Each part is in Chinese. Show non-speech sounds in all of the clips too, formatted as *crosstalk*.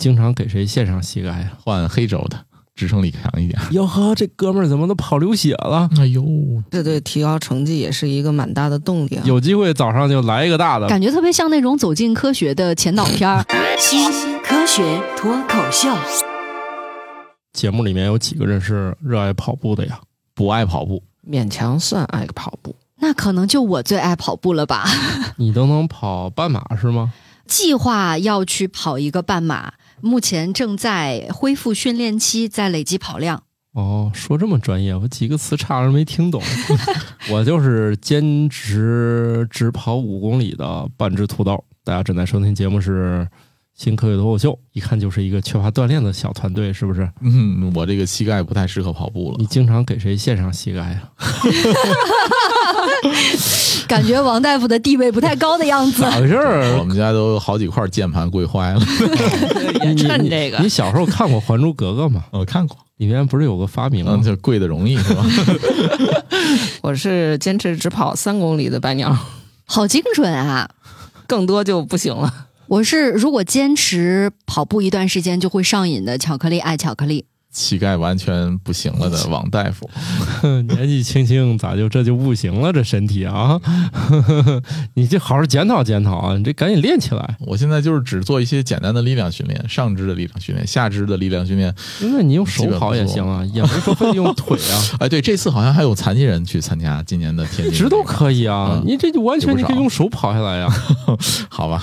经常给谁献上膝盖呀？换黑轴的，支撑力强一点。哟呵，这哥们儿怎么都跑流血了？哎呦，这对提高成绩也是一个蛮大的动力啊。有机会早上就来一个大的。感觉特别像那种走进科学的前导片儿。新科学脱口秀，节目里面有几个人是热爱跑步的呀？不爱跑步，勉强算爱跑步。那可能就我最爱跑步了吧？*laughs* 你都能跑半马是吗？计划要去跑一个半马，目前正在恢复训练期，在累积跑量。哦，说这么专业，我几个词差点没听懂。*laughs* 我就是兼职只跑五公里的半只土豆。大家正在收听节目是《新科学脱口秀》，一看就是一个缺乏锻炼的小团队，是不是？嗯，我这个膝盖不太适合跑步了你。经常给谁献上膝盖呀？*laughs* *laughs* 感觉王大夫的地位不太高的样子。咋回事儿 *laughs* 我？们家都好几块键盘跪坏了。*laughs* 也趁这个你小时候看过《还珠格格》吗？我看过，里面不是有个发明吗嗯，？就跪的容易是吧？我是坚持只跑三公里的白鸟，好精准啊！更多就不行了。我是如果坚持跑步一段时间就会上瘾的巧克力爱巧克力。膝盖完全不行了的王大夫，*laughs* 年纪轻轻咋就这就不行了？这身体啊，*laughs* 你这好好检讨检讨啊！你这赶紧练起来。我现在就是只做一些简单的力量训练，上肢的力量训练，下肢的力量训练。那你用手跑也行啊，也不是说非得用腿啊，*laughs* 哎，对，这次好像还有残疾人去参加今年的天津，一直都可以啊嗯。你这就完全你可以用手跑下来呀。好吧？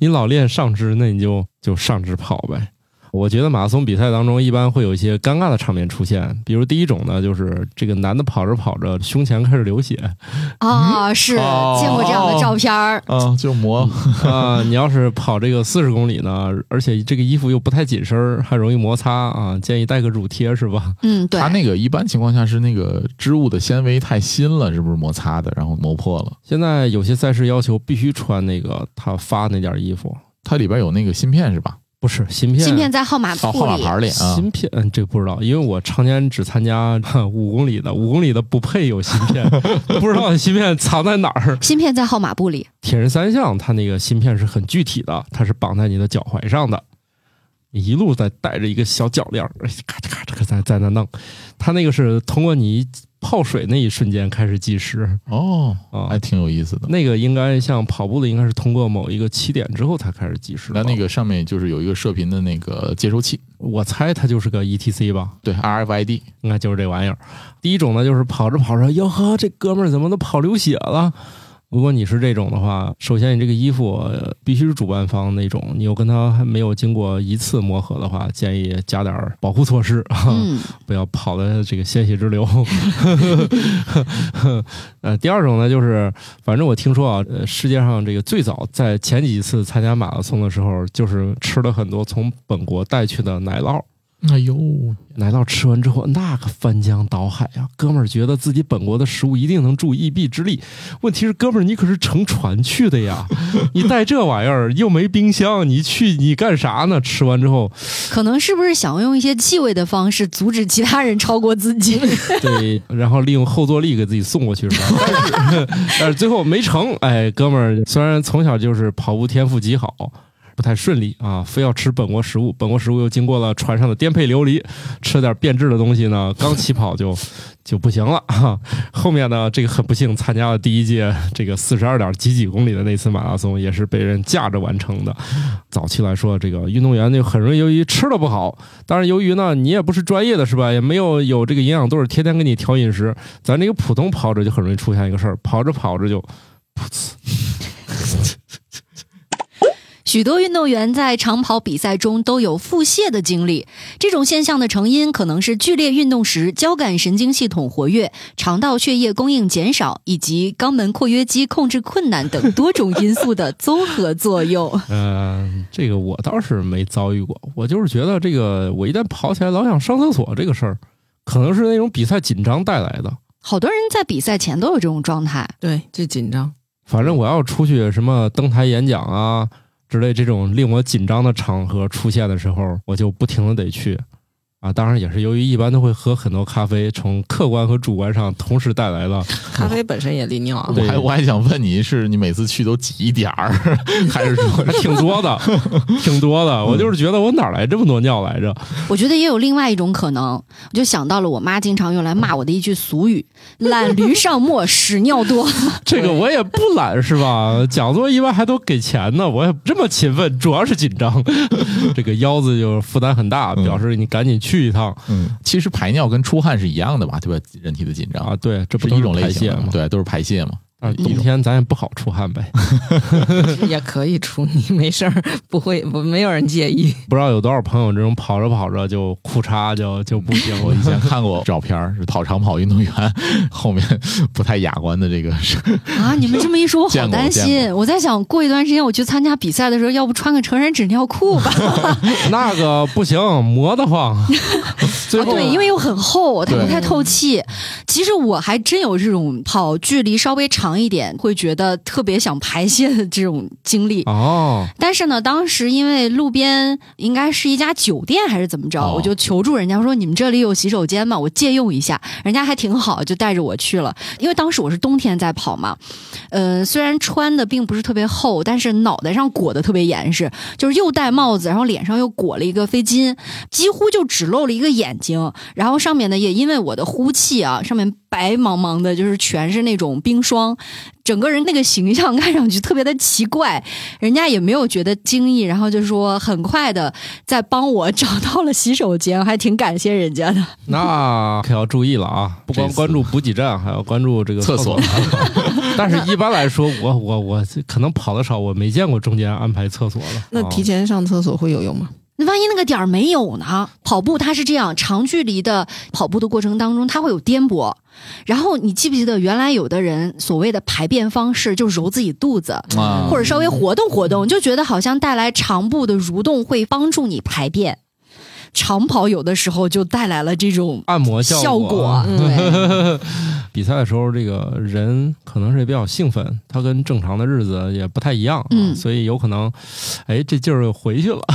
你老练上肢，那你就就上肢跑呗。我觉得马拉松比赛当中一般会有一些尴尬的场面出现，比如第一种呢，就是这个男的跑着跑着胸前开始流血啊、是哦见过这样的照片儿。啊，就磨，啊。*laughs* 你要是跑这个四十公里呢，而且这个衣服又不太紧身儿，还容易摩擦啊，建议带个乳贴是吧？嗯，对它，那个一般情况下是那个织物的纤维太新了，是不是摩擦的，然后磨破了？现在有些赛事要求必须穿那个他发那件衣服，它里边有那个芯片是吧？不是芯片，芯片在号码哦，布里。号码牌里啊，芯片，嗯，这个不知道，因为我常年只参加五公里的，五公里的不配有芯片，*laughs* 不知道芯片藏在哪儿。*laughs* 芯片在号码布里。铁人三项它那个芯片是很具体的，它是绑在你的脚踝上的，你一路在带着一个小脚链咔嚓咔嚓在在那弄。它那个是通过你泡水那一瞬间开始计时哦，啊。还挺有意思的。那个应该像跑步的，应该是通过某一个起点之后才开始计时。那那个上面就是有一个射频的那个接收器，我猜它就是个 ETC 吧。对 RFID，应该就是这玩意儿。第一种呢，就是跑着跑着，哟呵，这哥们儿怎么都跑流血了？如果你是这种的话，首先你这个衣服呃必须是主办方那种，你又跟他还没有经过一次磨合的话，建议加点儿保护措施啊，*laughs* 嗯，不要跑的这个鲜血直流。*laughs* *laughs* 呃，第二种呢，就是反正我听说啊，呃，世界上这个最早在前几次参加马拉松的时候，就是吃了很多从本国带去的奶酪。哎呦，奶酪吃完之后，那个翻江倒海啊！哥们儿觉得自己本国的食物一定能助一臂之力。问题是，哥们儿你可是乘船去的呀，*laughs* 你带这玩意儿又没冰箱，你去你干啥呢？吃完之后，可能是不是想用一些气味的方式阻止其他人超过自己？*laughs* 对，然后利用后坐力给自己送过去是吧？但 *laughs* 是但是最后没成。哎，哥们儿虽然从小就是跑步天赋极好。不太顺利啊，非要吃本国食物，本国食物又经过了船上的颠沛流离，吃点变质的东西呢，刚起跑就 *laughs* 就不行了哈。后面呢，这个很不幸参加了第一届这个四十二点几几公里的那次马拉松，也是被人架着完成的。早期来说，这个运动员就很容易由于吃的不好，当然由于呢你也不是专业的是吧，也没有有这个营养队儿天天给你调饮食，咱这个普通跑者就很容易出现一个事儿，跑着跑着就噗呲。许多运动员在长跑比赛中都有腹泻的经历，这种现象的成因可能是剧烈运动时交感神经系统活跃、肠道血液供应减少以及肛门括约肌控制困难等多种因素的综合作用。*laughs* 呃，这个我倒是没遭遇过，我就是觉得这个我一旦跑起来老想上厕所这个事儿，可能是那种比赛紧张带来的。好多人在比赛前都有这种状态。对，就紧张。反正我要出去什么登台演讲啊之类这种令我紧张的场合出现的时候，我就不停的得去啊，当然也是由于一般都会喝很多咖啡，从客观和主观上同时带来了 *laughs* 咖啡本身也利尿啊。我还我还想问你，是你每次去都挤一点儿，还是说还挺多的，挺多的。我就是觉得我哪儿来这么多尿来着？*laughs* 我觉得也有另外一种可能，我就想到了我妈经常用来骂我的一句俗语：“懒驴上磨，屎尿多。*laughs* 这个我也不懒是吧？讲座一般还都给钱呢，我也这么勤奋，主要是紧张，这个腰子就负担很大，表示你赶紧去一趟嗯，其实排尿跟出汗是一样的吧？对吧？人体的紧张啊。对，这不是一种类型对，都是排泄嘛。但是冬天咱也不好出汗呗。*laughs* 也可以出，你 *laughs* 没事儿，不会不没有人介意。不知道有多少朋友这种跑着跑着就裤衩就就不行。我以前看过照片儿，是跑长跑运动员后面不太雅观的这个是 *laughs* ”啊，你们这么一说，我好担心。我在想过一段时间我去参加比赛的时候，要不穿个成人纸尿裤吧？那个不行，磨得慌。最啊，后对，因为又很厚，它对不太透气。其实我还真有这种跑距离稍微长一点，会觉得特别想排泄的这种经历。哦，但是呢，当时因为路边应该是一家酒店还是怎么着，哦我就求助人家说：“你们这里有洗手间吗？我借用一下。”人家还挺好，就带着我去了。因为当时我是冬天在跑嘛，呃，虽然穿的并不是特别厚，但是脑袋上裹得特别严实，就是又戴帽子，然后脸上又裹了一个飞巾，几乎就只露了一个眼睛。然后上面呢，也因为我的呼气啊，上面白茫茫的，就是全是那种冰霜，整个人那个形象看上去特别的奇怪。人家也没有觉得惊异，然后就说很快的在帮我找到了洗手间，还挺感谢人家的。那可要注意了啊！不光关注补给站，还要关注这个厕所。*laughs* 但是一般来说，我我我可能跑的少，我没见过中间安排厕所的。那提哦前上厕所会有用吗？那万一那个点儿没有呢？跑步它是这样，长距离的跑步的过程当中，它会有颠簸。然后你记不记得原来有的人所谓的排便方式，就揉自己肚子，啊或者稍微活动活动，就觉得好像带来肠部的蠕动会帮助你排便。长跑有的时候就带来了这种按摩效果。果，对。*laughs* 比赛的时候，这个人可能是比较兴奋，他跟正常的日子也不太一样，所以有可能，哎，这劲儿又回去了。*laughs*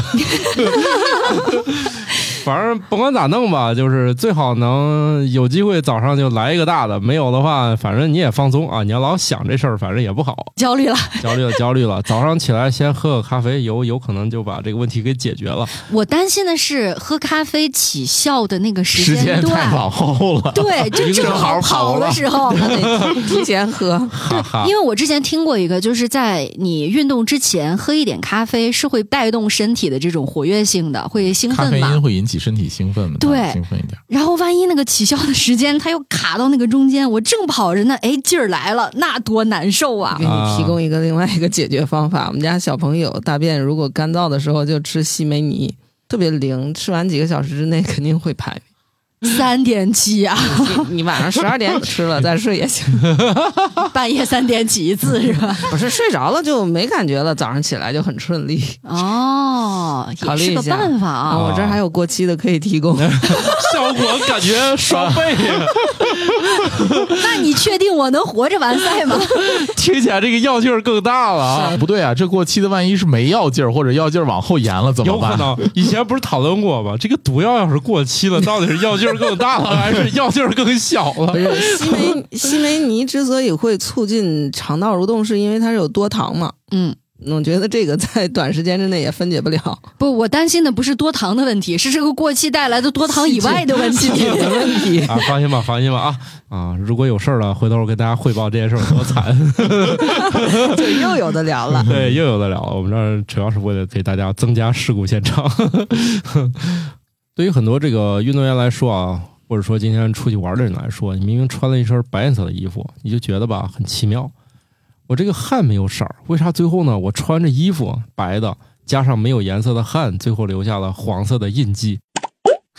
反正甭管咋弄吧，就是最好能有机会早上就来一个大的，没有的话，反正你也放松啊。你要老想这事儿，反正也不好，焦虑了。焦虑了，*laughs* 焦虑了。早上起来先喝个咖啡，有有可能就把这个问题给解决了。我担心的是喝咖啡起效的那个时时间太段，往后了。*laughs* 对，就正好跑的时候。提前喝。*laughs* 哈哈因，为我之前听过一个，就是在你运动之前喝一点咖啡是会带动身体的这种活跃性的，会兴咖奋嘛。咖啡因会引起身体兴奋嘛？对兴奋一点。然后万一那个起效的时间它又卡到那个中间，我正跑着呢，哎，劲儿来了，那多难受啊给！你提供一个另外一个解决方法。我们家小朋友大便如果干燥的时候就吃西梅泥，特别灵，吃完几个小时之内肯定会排。三点起啊，你你晚上十二点吃了再睡也行，*laughs* 半夜三点起一次是吧？不是睡着了就没感觉了，早上起来就很顺利。哦，也是个考虑一下办法啊，啊。我这儿还有过期的可以提供。*laughs* 效果感觉双倍，*laughs* 那你确定我能活着完赛吗？*laughs* 听起来这个药劲儿更大了啊！不对啊，这过期的万一是没药劲儿，或者药劲儿往后延了怎么办？有可能，以前不是讨论过吗？这个毒药要是过期了，到底是药劲儿更大了，还是药劲儿更小了 *laughs* 西梅西梅尼之所以会促进肠道蠕动，是因为它是有多糖嘛。嗯，我觉得这个在 *laughs* 短时间之内也分解不了。不，我担心的不是多糖的问题，是这个过期带来的多糖以外的问题。的问题。啊，放心吧，放心吧啊啊！如果有事儿了，回头我跟大家汇报这件事儿有多惨。*laughs* 就又有的聊了。*laughs* 对，又有的聊了。我们这儿主要是为了给大家增加事故现场。对于很多这个运动员来说啊，或者说今天出去玩的人来说，你明明穿了一身白颜色的衣服，你就觉得吧很奇妙。我这个汗没有色儿，为啥最后呢？我穿着衣服白的，加上没有颜色的汗，最后留下了黄色的印记。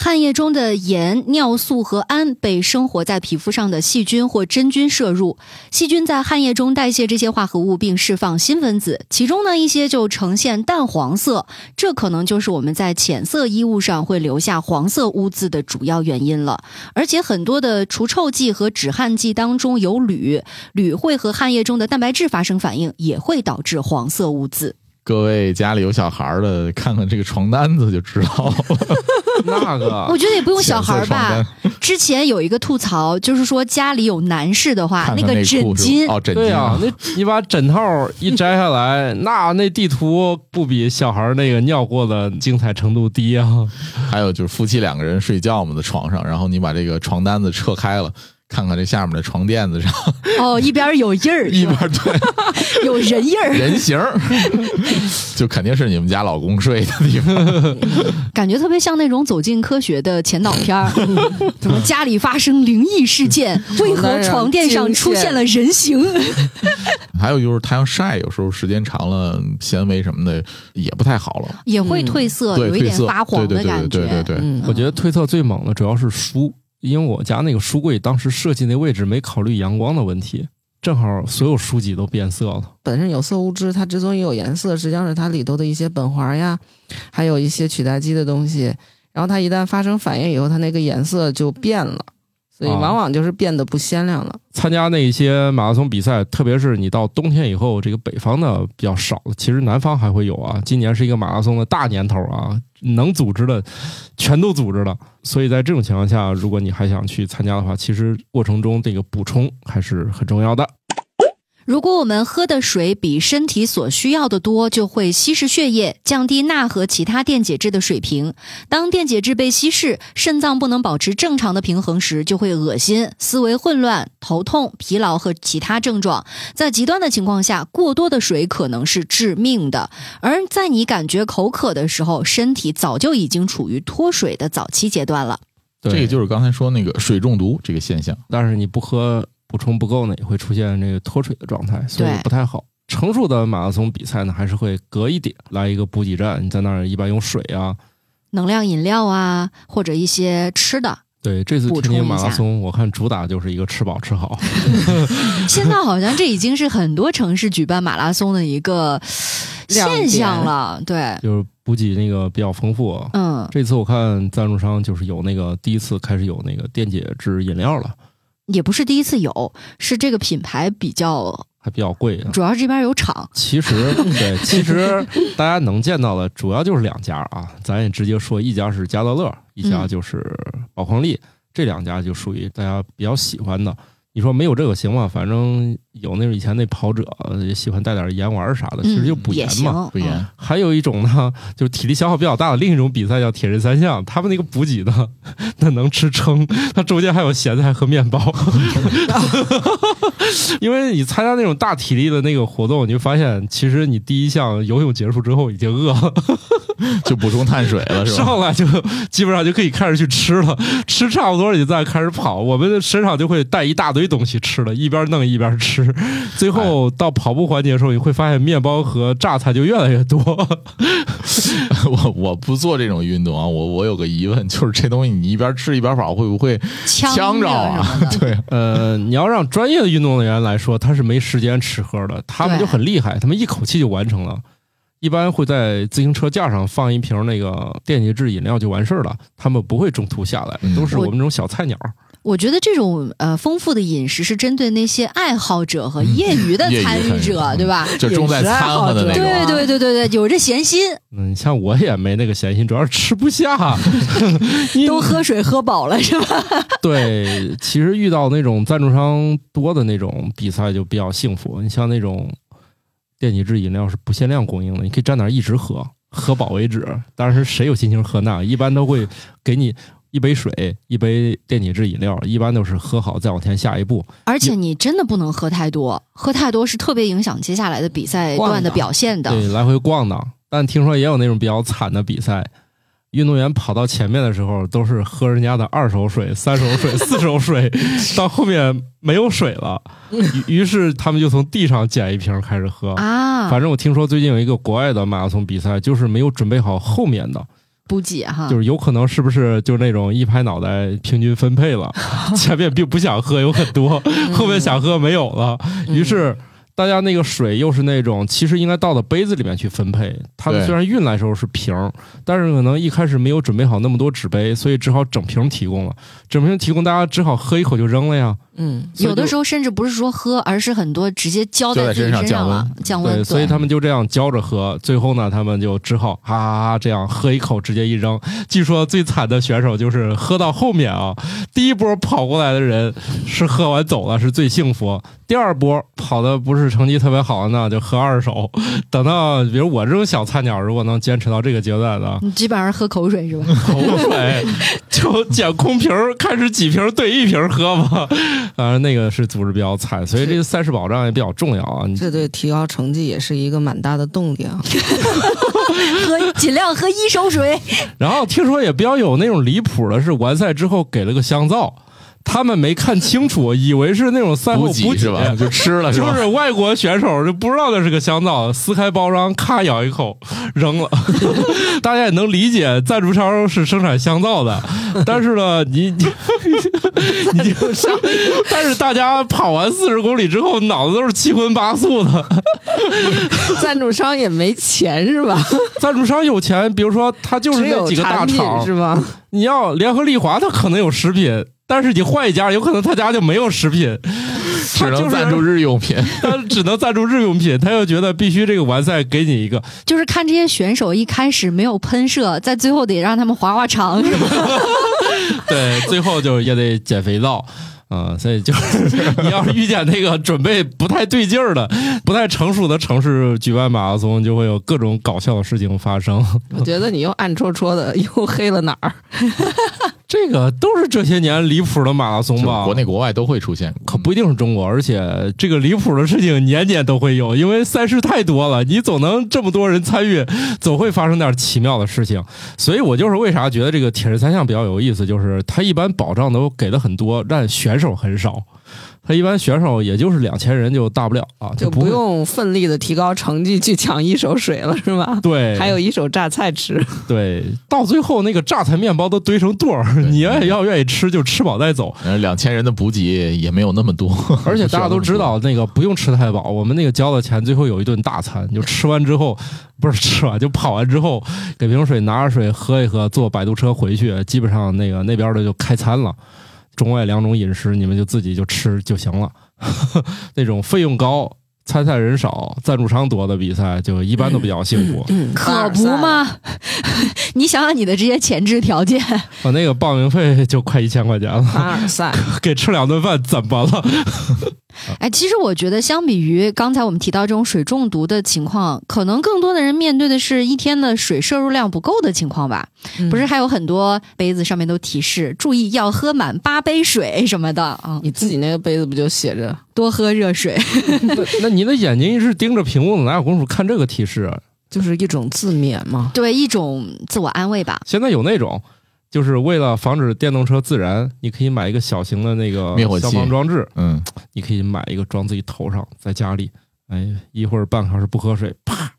汗液中的盐、尿素和氨被生活在皮肤上的细菌或真菌摄入，细菌在汗液中代谢这些化合物并释放新分子，其中呢一些就呈现淡黄色，这可能就是我们在浅色衣物上会留下黄色污渍的主要原因了。而且很多的除臭剂和止汗剂当中有铝，铝会和汗液中的蛋白质发生反应，也会导致黄色污渍。各位家里有小孩的，看看这个床单子就知道了。*laughs* 那个我觉得也不用小孩吧。之前有一个吐槽，就是说家里有男士的话，看看那个枕巾哦，枕巾对呀、那你把枕套一摘下来，那那地图不比小孩那个尿过的精彩程度低啊！*laughs* 还有就是夫妻两个人睡觉嘛，在床上，然后你把这个床单子撤开了，看看这下面的床垫子上哦，*laughs* 一边有印儿，一边对 *laughs* 有人印儿，人形儿，*laughs* 就肯定是你们家老公睡的地方。感觉特别像那种走进科学的前导片儿。怎么家里发生灵异事件？为何床垫上出现了人形？还有就是太阳晒，有时候时间长了，纤维什么的也不太好了。也会褪色，有一点发黄的对对感觉。对对对对对，嗯，我觉得褪色最猛的主要是书，因为我家那个书柜当时设计那位置没考虑阳光的问题，正好所有书籍都变色了。本身有色物质它之所以有颜色，实际上是它里头的一些苯环呀，还有一些取代基的东西。然后它一旦发生反应以后，它那个颜色就变了，所以啊往往就是变得不鲜亮了。参加那些马拉松比赛，特别是你到冬天以后，这个北方的比较少了，其实南方还会有啊。今年是一个马拉松的大年头啊，能组织的全都组织了。所以在这种情况下，如果你还想去参加的话，其实过程中这个补充还是很重要的。如果我们喝的水比身体所需要的多，就会稀释血液，降低钠和其他电解质的水平。当电解质被稀释，肾脏不能保持正常的平衡时，就会恶心、思维混乱、头痛、疲劳和其他症状。在极端的情况下，过多的水可能是致命的。而在你感觉口渴的时候，身体早就已经处于脱水的早期阶段了。这个就是刚才说那个水中毒这个现象。但是你不喝补充不够呢，也会出现这个脱水的状态，所以不太好。成熟的马拉松比赛呢，还是会隔一点来一个补给站，你在那儿一般用水啊。能量饮料啊，或者一些吃的，对，这次天津马拉松，我看主打就是一个吃饱吃好。*laughs* 现在好像这已经是很多城市举办马拉松的一个现象了。对，就是补给那个比较丰富。嗯，这次我看赞助商就是有那个第一次开始有那个电解质饮料了，也不是第一次有，是这个品牌比较，还比较贵啊。主要是这边有厂。其实对，其实大家能见到的主要就是两家啊，咱也直接说，一家是加德乐，一家就是宝矿力，这两家就属于大家比较喜欢的。你说没有这个行吗？反正有那种以前那跑者也喜欢带点盐丸啥的，其实就补盐嘛。，补盐嗯还有一种呢，就是体力消耗比较大的另一种比赛叫铁人三项，他们那个补给呢，那能吃撑，它中间还有咸菜和面包。*laughs* 因为你参加那种大体力的那个活动，你就发现其实你第一项游泳结束之后已经饿了，*laughs* 就补充碳水了，是吧？上来就基本上就可以开始去吃了，吃差不多你再开始跑，我们身上就会带一大堆东西吃了，一边弄一边吃，最后到跑步环节的时候，你会发现面包和榨菜就越来越多。*laughs* 我我不做这种运动啊，我我有个疑问，就是这东西你一边吃一边跑，会不会呛呛着啊。*laughs* 对，呃，你要让专业的运动员来说，他是没时间吃喝的，他们就很厉害，他们一口气就完成了。一般会在自行车架上放一瓶那个电解质饮料就完事儿了，他们不会中途下来，嗯都是我我们这种小菜鸟。我觉得这种呃丰富的饮食是针对那些爱好者和业余的参与者，嗯对吧？就重在掺和的那种。对对对对对，有这闲心，嗯，像我也没那个闲心，主要是吃不下。*laughs* 都喝水喝饱了是吧？*laughs* 对，其实遇到那种赞助商多的那种比赛就比较幸福。你像那种电解质饮料是不限量供应的，你可以站那儿一直喝，喝饱为止。当然是谁有心情喝那，一般都会给你一杯水，一杯电解质饮料，一般都是喝好再往前下一步。而且你真的不能喝太多，喝太多是特别影响接下来的比赛段的表现的。对，来回逛荡。但听说也有那种比较惨的比赛，运动员跑到前面的时候都是喝人家的二手水、三手水、四手水，*laughs* 到后面没有水了，于于是他们就从地上捡一瓶开始喝。啊，反正我听说最近有一个国外的马拉松比赛，就是没有准备好后面的，补给哈，就是有可能是不是就那种一拍脑袋平均分配了，*laughs* 前面并不想喝有很多，后面想喝没有了，于是。大家那个水又是那种，其实应该倒到杯子里面去分配。他们虽然运来的时候是瓶儿，但是可能一开始没有准备好那么多纸杯，所以只好整瓶提供了。整瓶提供，大家只好喝一口就扔了呀。嗯，有的时候甚至不是说喝，而是很多直接浇浇在自己身上降身上了，降温。对，所以他们就这样浇着喝，最后呢，他们就只好哈哈哈这样喝一口，直接一扔。据说最惨的选手就是喝到后面啊，第一波跑过来的人是喝完走了，是最幸福。第二波跑的不是成绩特别好的呢，就喝二手。等到比如我这种小菜鸟，如果能坚持到这个阶段的，你基本上喝口水是吧？口水就捡空瓶儿，开始几瓶儿兑一瓶喝吧。当然，那个是组织比较惨，所以这个赛事保障也比较重要啊。这对提高成绩也是一个蛮大的动力啊。*laughs* 喝尽量喝一手水。*laughs* 然后听说也比较有那种离谱的是，完赛之后给了个香皂，他们没看清楚，以为是那种赛后补补给给是吧？就吃了是吧？就是外国选手就不知道那是个香皂，撕开包装，咔咬一口扔了。*laughs* 大家也能理解，赞助商是生产香皂的，*laughs* 但是呢，你 *laughs* 你你就上，但是大家跑完四十公里之后，脑子都是七荤八素的。赞助商也没钱是吧？赞助商有钱，比如说他就是那几个大厂是吗？你要联合利华，它可能有食品，但是你换一家，有可能他家就没有食品，*laughs* 只能赞助日用品。*laughs* 他只能赞助日用品，他又觉得必须这个完赛给你一个，就是看这些选手一开始没有喷射，在最后得让他们划划肠，是吗？对，最后就也得减肥皂。啊、所以就是你要是遇见那个准备不太对劲儿的、不太成熟的城市举办马拉松，就会有各种搞笑的事情发生。我觉得你又暗戳戳的又黑了哪儿？*laughs* 这个都是这些年离谱的马拉松吧？国内国外都会出现，可不一定是中国，而且这个离谱的事情年年都会有，因为赛事太多了，你总能这么多人参与，总会发生点奇妙的事情。所以我就是为啥觉得这个铁人三项比较有意思，就是它一般保障都给的很多，但选手很少。他一般选手也就是两千人就大不了啊，就不用奋力的提高成绩去抢一手水了是吧？对，*laughs* 还有一手榨菜吃，*laughs* 对，到最后那个榨菜面包都堆成垛儿，你也要愿意吃就吃饱再走。呃，两千人的补给也没有那么多，而且大家都知道，那个不用吃太饱，我们那个交的钱最后有一顿大餐，就吃完之后，不是吃完就跑完之后，给瓶水拿着水喝一喝，坐摆渡车回去，基本上那个那边的就开餐了，中外两种饮食你们就自己就吃就行了。*laughs* 那种费用高、参赛人少、赞助商多的比赛，就一般都比较幸福。嗯可不？嘛！*laughs* 你想想你的这些前置条件，我那个报名费就快一千块钱了，凡尔赛，*laughs* 给吃两顿饭怎么了？哎，其实我觉得相比于刚才我们提到这种水中毒的情况，可能更多的人面对的是一天的水摄入量不够的情况吧。嗯不是还有很多杯子上面都提示注意要喝满八杯水什么的啊，你自己那个杯子不就写着？多喝热水。*laughs* 那你的眼睛一直盯着屏幕，哪有功夫看这个提示啊？就是一种自勉嘛。对，一种自我安慰吧。现在有那种，就是为了防止电动车自燃，你可以买一个小型的那个灭火器消防装置，嗯，你可以买一个装自己头上，在家里，哎，一会儿半个小时不喝水，啪，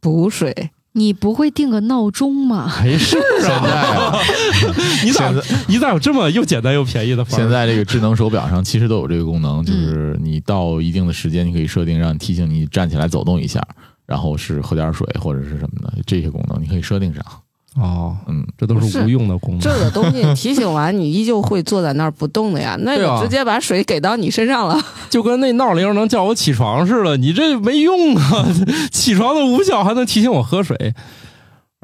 补水，你不会定个闹钟吗？*laughs* 没事现在啊 *laughs* 你咋你咋有这么又简单又便宜的方式？现在这个智能手表上其实都有这个功能，就是你到一定的时间，你可以设定让你提醒你站起来走动一下，然后是喝点水或者是什么的，这些功能你可以设定上。哦，嗯，这都是是无用的功能这。个东西提醒完，你依旧会坐在那儿不动的呀。*laughs* 那对啊个直接把水给到你身上了，*laughs* 就跟那闹铃能叫我起床似的，你这没用啊！*laughs* 起床的无效，还能提醒我喝水。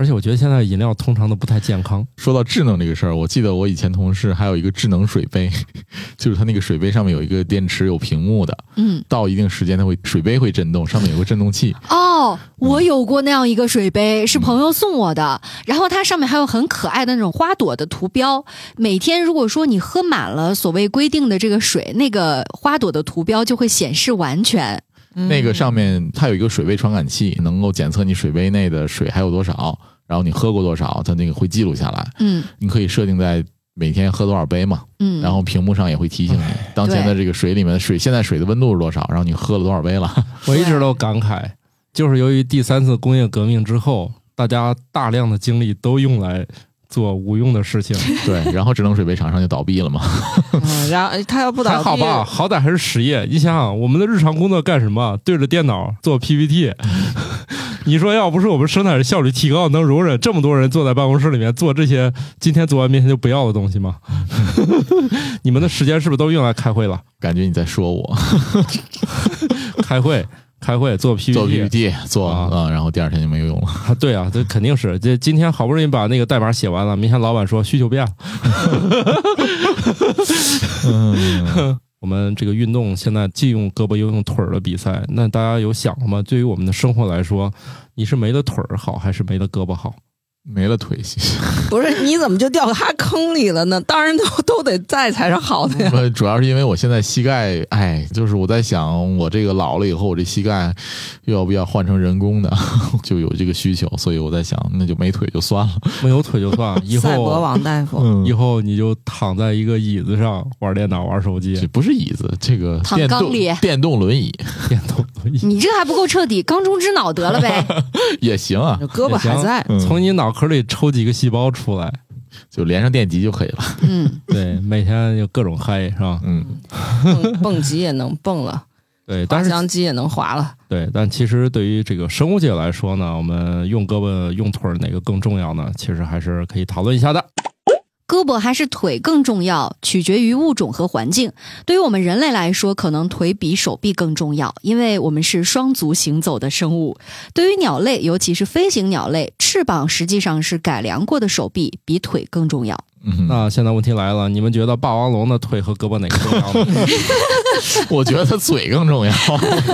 而且我觉得现在饮料通常都不太健康。说到智能这个事儿，我记得我以前同事还有一个智能水杯，*laughs* 就是它那个水杯上面有一个电池有屏幕的，嗯，到一定时间它会水杯会震动，上面有个震动器。哦，我有过那样一个水杯，是朋友送我的，然后它上面还有很可爱的那种花朵的图标。每天如果说你喝满了所谓规定的这个水，那个花朵的图标就会显示完全。那个上面它有一个水位传感器，能够检测你水杯内的水还有多少，然后你喝过多少，它那个会记录下来。嗯你可以设定在每天喝多少杯嘛，嗯，然后屏幕上也会提醒你当前的这个水里面的水现在水的温度是多少，然后你喝了多少杯了。*laughs* 我一直都感慨，就是由于第三次工业革命之后，大家大量的精力都用来做无用的事情，*laughs* 对，然后智能水杯厂商就倒闭了嘛。*laughs* 嗯，然后他要不倒闭，还好吧？好歹还是实业。你想想，我们的日常工作干什么？对着电脑做 PPT。*laughs* 你说要不是我们生产效率提高，能容忍这么多人坐在办公室里面做这些今天做完明天就不要的东西吗？你们的时间是不是都用来开会了？感觉你在说我开会、开会做 PPT，做 PPT 做啊啊、然后第二天就没有用了。啊，对啊，这肯定是这今天好不容易把那个代码写完了，明天老板说需求变了。嗯，*laughs* 我们这个运动现在既用胳膊又用腿儿的比赛，那大家有想过吗？对于我们的生活来说，你是没了腿儿好，还是没了胳膊好？没了腿，*laughs* 不是你怎么就掉他坑里了呢？当然都都得在才是好的呀。不主要是因为我现在膝盖，哎，就是我在想，我这个老了以后，我这膝盖要不要换成人工的，*laughs* 就有这个需求，所以我在想，那就没腿就算了。没有腿就算了，以赛博后王大夫，嗯以后你就躺在一个椅子上玩电脑、玩手机这、不是椅子，这个躺电动缸里电动轮椅 *laughs* 电动轮椅。你这还不够彻底，缸中之脑得了呗。也行啊，胳膊还在，嗯从你脑壳里抽几个细胞出来，就连上电极就可以了。嗯，*laughs* 对，每天就各种嗨，是吧？嗯，蹦蹦极也能蹦了，*laughs* 对，滑翔机也能滑了。对，但其实对于这个生物界来说呢，我们用胳膊用腿儿哪个更重要呢？其实还是可以讨论一下的。胳膊还是腿更重要，取决于物种和环境。对于我们人类来说，可能腿比手臂更重要，因为我们是双足行走的生物。对于鸟类，尤其是飞行鸟类，翅膀实际上是改良过的手臂，比腿更重要。嗯那现在问题来了，你们觉得霸王龙的腿和胳膊哪个重要呢？我觉得它嘴更重要。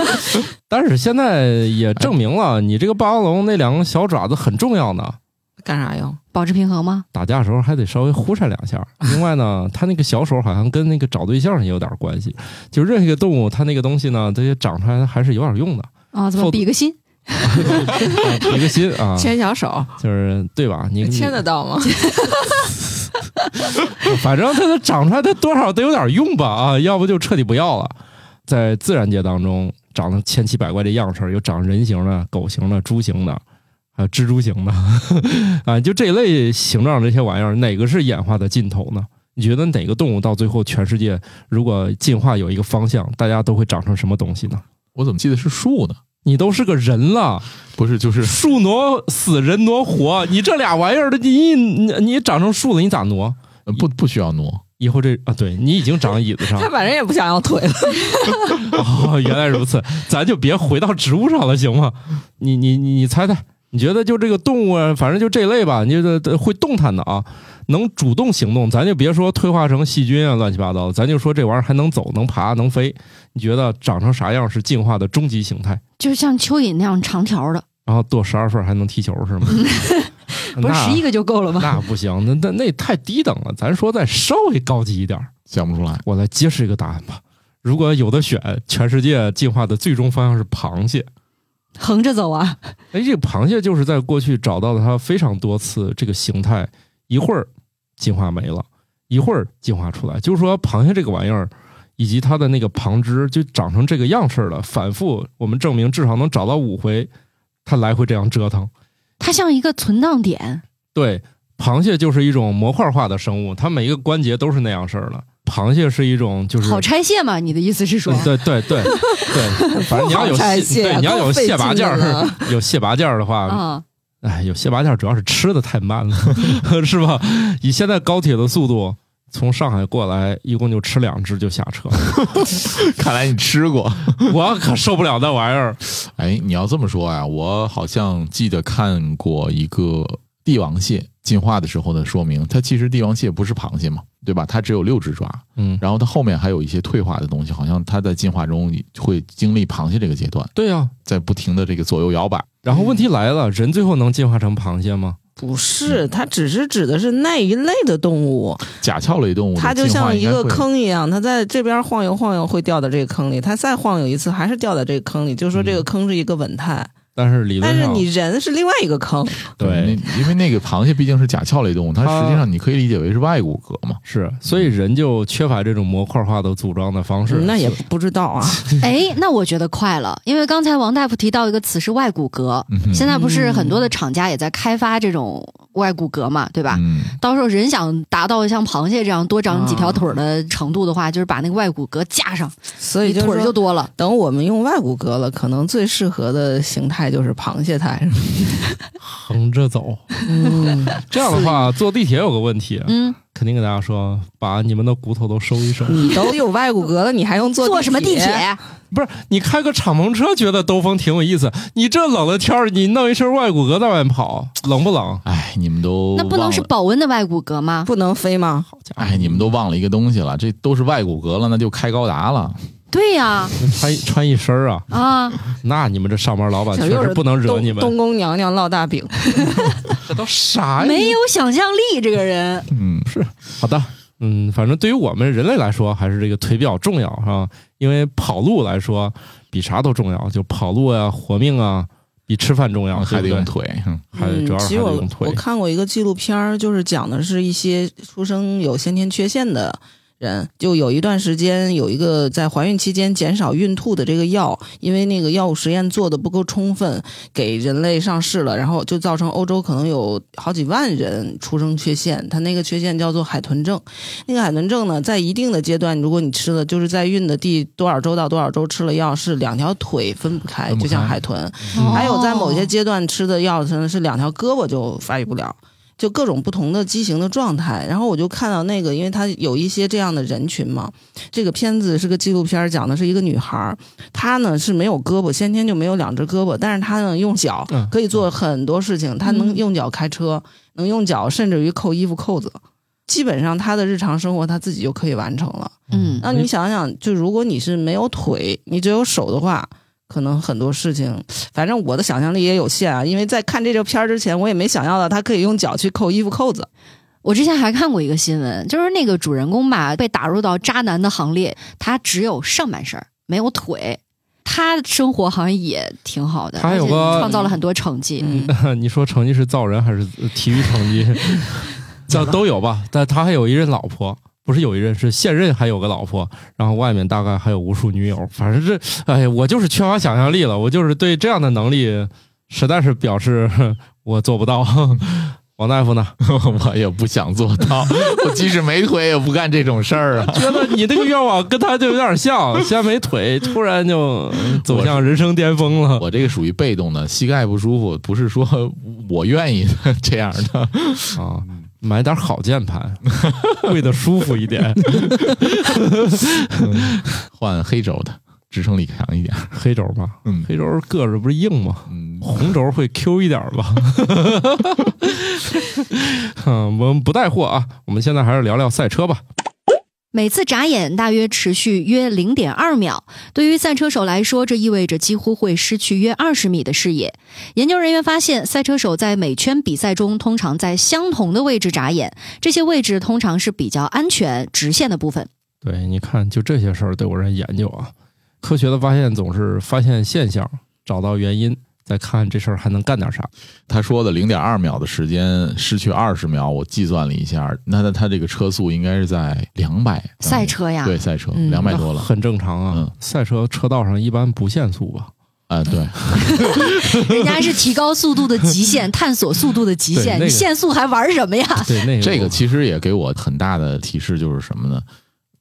*laughs* 但是现在也证明了，你这个霸王龙那两个小爪子很重要呢。干啥用？保持平衡吗？打架的时候还得稍微呼扇两下。*laughs* 另外呢，它那个小手好像跟那个找对象也有点关系。就任何一个动物，它那个东西呢，这些长出来还是有点用的。啊，怎么比个心？*laughs* 比个心啊，*laughs* 牵小手，就是对吧？你牵得到吗？反正它长出来，它多少得有点用吧啊，要不就彻底不要了。在自然界当中，长得千奇百怪的样式，有长人形的、狗形的、猪形的，还有蜘蛛型的 *laughs* 啊，就这一类形状这些玩意儿，哪个是演化的尽头呢？你觉得哪个动物到最后全世界如果进化有一个方向，大家都会长成什么东西呢？我怎么记得是树呢？你都是个人了，*laughs* 不是，就是树挪死，人挪活，你这俩玩意儿的，你你你长成树了，你咋挪？呃不不需要挪。以后这啊，对你已经长椅子上 *laughs* 他反正也不想要腿了。哦，原来如此，咱就别回到植物上了，行吗？你你你你猜猜，你觉得就这个动物啊，反正就这类吧，你就这会动弹的啊，能主动行动，咱就别说退化成细菌啊，乱七八糟的，咱就说这玩意儿还能走、能爬、能飞，你觉得长成啥样是进化的终极形态？就像蚯蚓那样长条的，然后剁十二份还能踢球是吗？*laughs* 不是十一个就够了吗？那不行，那那那太低等了，咱说再稍微高级一点儿。想不出来，我来揭示一个答案吧。如果有的选，全世界进化的最终方向是螃蟹。横着走啊！哎，这个螃蟹就是在过去找到了它非常多次这个形态，一会儿进化没了，一会儿进化出来。就是说，螃蟹这个玩意儿以及它的那个旁枝就长成这个样式了，反复我们证明至少能找到五回，它来回这样折腾。它像一个存档点，对，螃蟹就是一种模块化的生物，它每一个关节都是那样式儿的。螃蟹是一种就是好拆卸嘛？你的意思是说？对对对对，*laughs* 反正你要有蟹，卸对，你要有蟹拔件儿，*laughs* 有蟹拔件儿的话，啊，哎，有蟹拔件儿主要是吃的太慢了，*laughs* 是吧？以现在高铁的速度，从上海过来，一共就吃两只就下车，看来你吃过。我可受不了那玩意儿。哎，你要这么说啊，我好像记得看过一个帝王蟹进化的时候的说明，它其实帝王蟹不是螃蟹嘛，对吧？它只有六只爪，嗯，然后它后面还有一些退化的东西，好像它在进化中会经历螃蟹这个阶段，对呀、在不停的这个左右摇摆。然后问题来了，人最后能进化成螃蟹吗？不是，它只是指的是那一类的动物，甲壳类动物它就像一个坑一样，它在这边晃悠晃悠会掉到这个坑里，它再晃悠一次还是掉到这个坑里，就是说这个坑是一个稳态。但是理论上，但是你人是另外一个坑，*laughs* 对那因为那个螃蟹毕竟是甲壳类动物，它它实际上你可以理解为是外骨骼嘛。是，所以人就缺乏这种模块化的组装的方式。那也不知道啊。*laughs* 哎，那我觉得快了，因为刚才王大夫提到一个词是外骨骼，嗯现在不是很多的厂家也在开发这种外骨骼嘛，对吧？嗯，到时候人想达到像螃蟹这样多长几条腿的程度的话，就是把那个外骨骼架上，所以腿就多了。等我们用外骨骼了，可能最适合的形态就是螃蟹态。横着走，嗯，这样的话，坐地铁有个问题，嗯，肯定跟大家说，把你们的骨头都收一收。你都 *laughs* 有外骨骼了，你还用坐坐什么地铁？不是你开个敞篷车，觉得兜风挺有意思。你这冷的天儿，你弄一身外骨骼在外面跑，冷不冷？哎，你们都那不能是保温的外骨骼吗？不能飞吗？好家伙哎，你们都忘了一个东西了，这都是外骨骼了，那就开高达了。对呀，穿一穿一身儿啊，啊，那你们这上班老板确又是实不能惹东你们。东宫娘娘烙大饼，*laughs* 这都啥呀？没有想象力，这个人。嗯，是好的，嗯，反正对于我们人类来说，还是这个腿比较重要啊。因为跑路来说，比啥都重要，就跑路呀、活命啊，比吃饭重要，还得对不对，用腿。嗯还得主要是嗯其实我还得用腿我。看过一个纪录片儿，就是讲的是一些出生有先天缺陷的人，就有一段时间有一个在怀孕期间减少孕吐的这个药，因为那个药物实验做的不够充分，给人类上市了，然后就造成欧洲可能有好几万人出生缺陷，它那个缺陷叫做海豚症。那个海豚症呢，在一定的阶段，如果你吃了，就是在孕的第多少周到多少周吃了药，是两条腿分不开，就像海豚。哦还有在某些阶段吃的药，可能是两条胳膊就发育不了，就各种不同的畸形的状态。然后我就看到那个，因为他有一些这样的人群嘛。这个片子是个纪录片，讲的是一个女孩儿，她呢是没有胳膊，先天就没有两只胳膊，但是她呢用脚嗯可以做很多事情，她能用脚开车，能用脚甚至于扣衣服扣子。基本上她的日常生活她自己就可以完成了。嗯，那你想想，就如果你是没有腿，你只有手的话，可能很多事情，反正我的想象力也有限啊。因为在看这个片儿之前，我也没想到到他可以用脚去扣衣服扣子。我之前还看过一个新闻，就是那个主人公吧被打入到渣男的行列，他只有上半身没有腿，他生活好像也挺好的，他还有个创造了很多成绩。嗯，*laughs* 你说成绩是造人还是体育成绩？*laughs* 这都有吧。但他还有一任老婆，不是有一任，是现任还有个老婆，然后外面大概还有无数女友。反正这，哎，我就是缺乏想象力了，我就是对这样的能力，实在是表示 *laughs* 我做不到。*laughs* 王大夫呢？*laughs* 我也不想做到，我即使没腿也不干这种事儿啊。觉得你这个愿望跟他就有点像，先没腿，突然就嗯走向人生巅峰了。我这个属于被动的，膝盖不舒服，不是说我愿意的这样的。啊，买点好键盘，*laughs* 跪的舒服一点。换黑轴的，支撑力强一点。黑轴吧，嗯黑轴个子不是硬吗？嗯，红轴会 Q 一点吧？*laughs* 嗯，我们不带货啊，我们现在还是聊聊赛车吧。每次眨眼大约持续约零点二秒，对于赛车手来说，这意味着几乎会失去约二十米的视野。研究人员发现，赛车手在每圈比赛中通常在相同的位置眨眼，这些位置通常是比较安全、直线的部分。对，你看，就这些事儿对我这研究啊，科学的发现总是发现现象，找到原因，再看这事儿还能干点啥。他说的零点二秒的时间失去二十秒，我计算了一下，那他他这个车速应该是在两百赛车呀，对赛车嗯两百多了。很正常啊。嗯赛车车道上一般不限速吧？啊，对，*laughs* 人家是提高速度的极限，探索速度的极限，那个你限速还玩什么呀？对，那个这个其实也给我很大的提示，就是什么呢？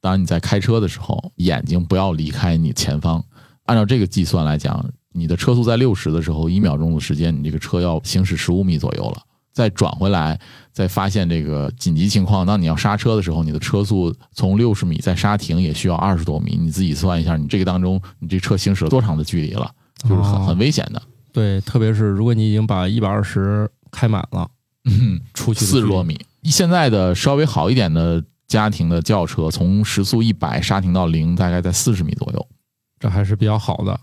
当你在开车的时候，眼睛不要离开你前方。按照这个计算来讲，你的车速在六十的时候，一秒钟的时间，你这个车要行驶十五米左右了。再转回来，再发现这个紧急情况，当你要刹车的时候，你的车速从六十米再刹停也需要二十多米。你自己算一下，你这个当中，你这车行驶了多长的距离了，就是很哦很危险的。对，特别是如果你已经把一百二十开满了，嗯，出去四十多，米。现在的稍微好一点的家庭的轿车，从时速一百刹停到零，大概在四十米左右。这还是比较好的。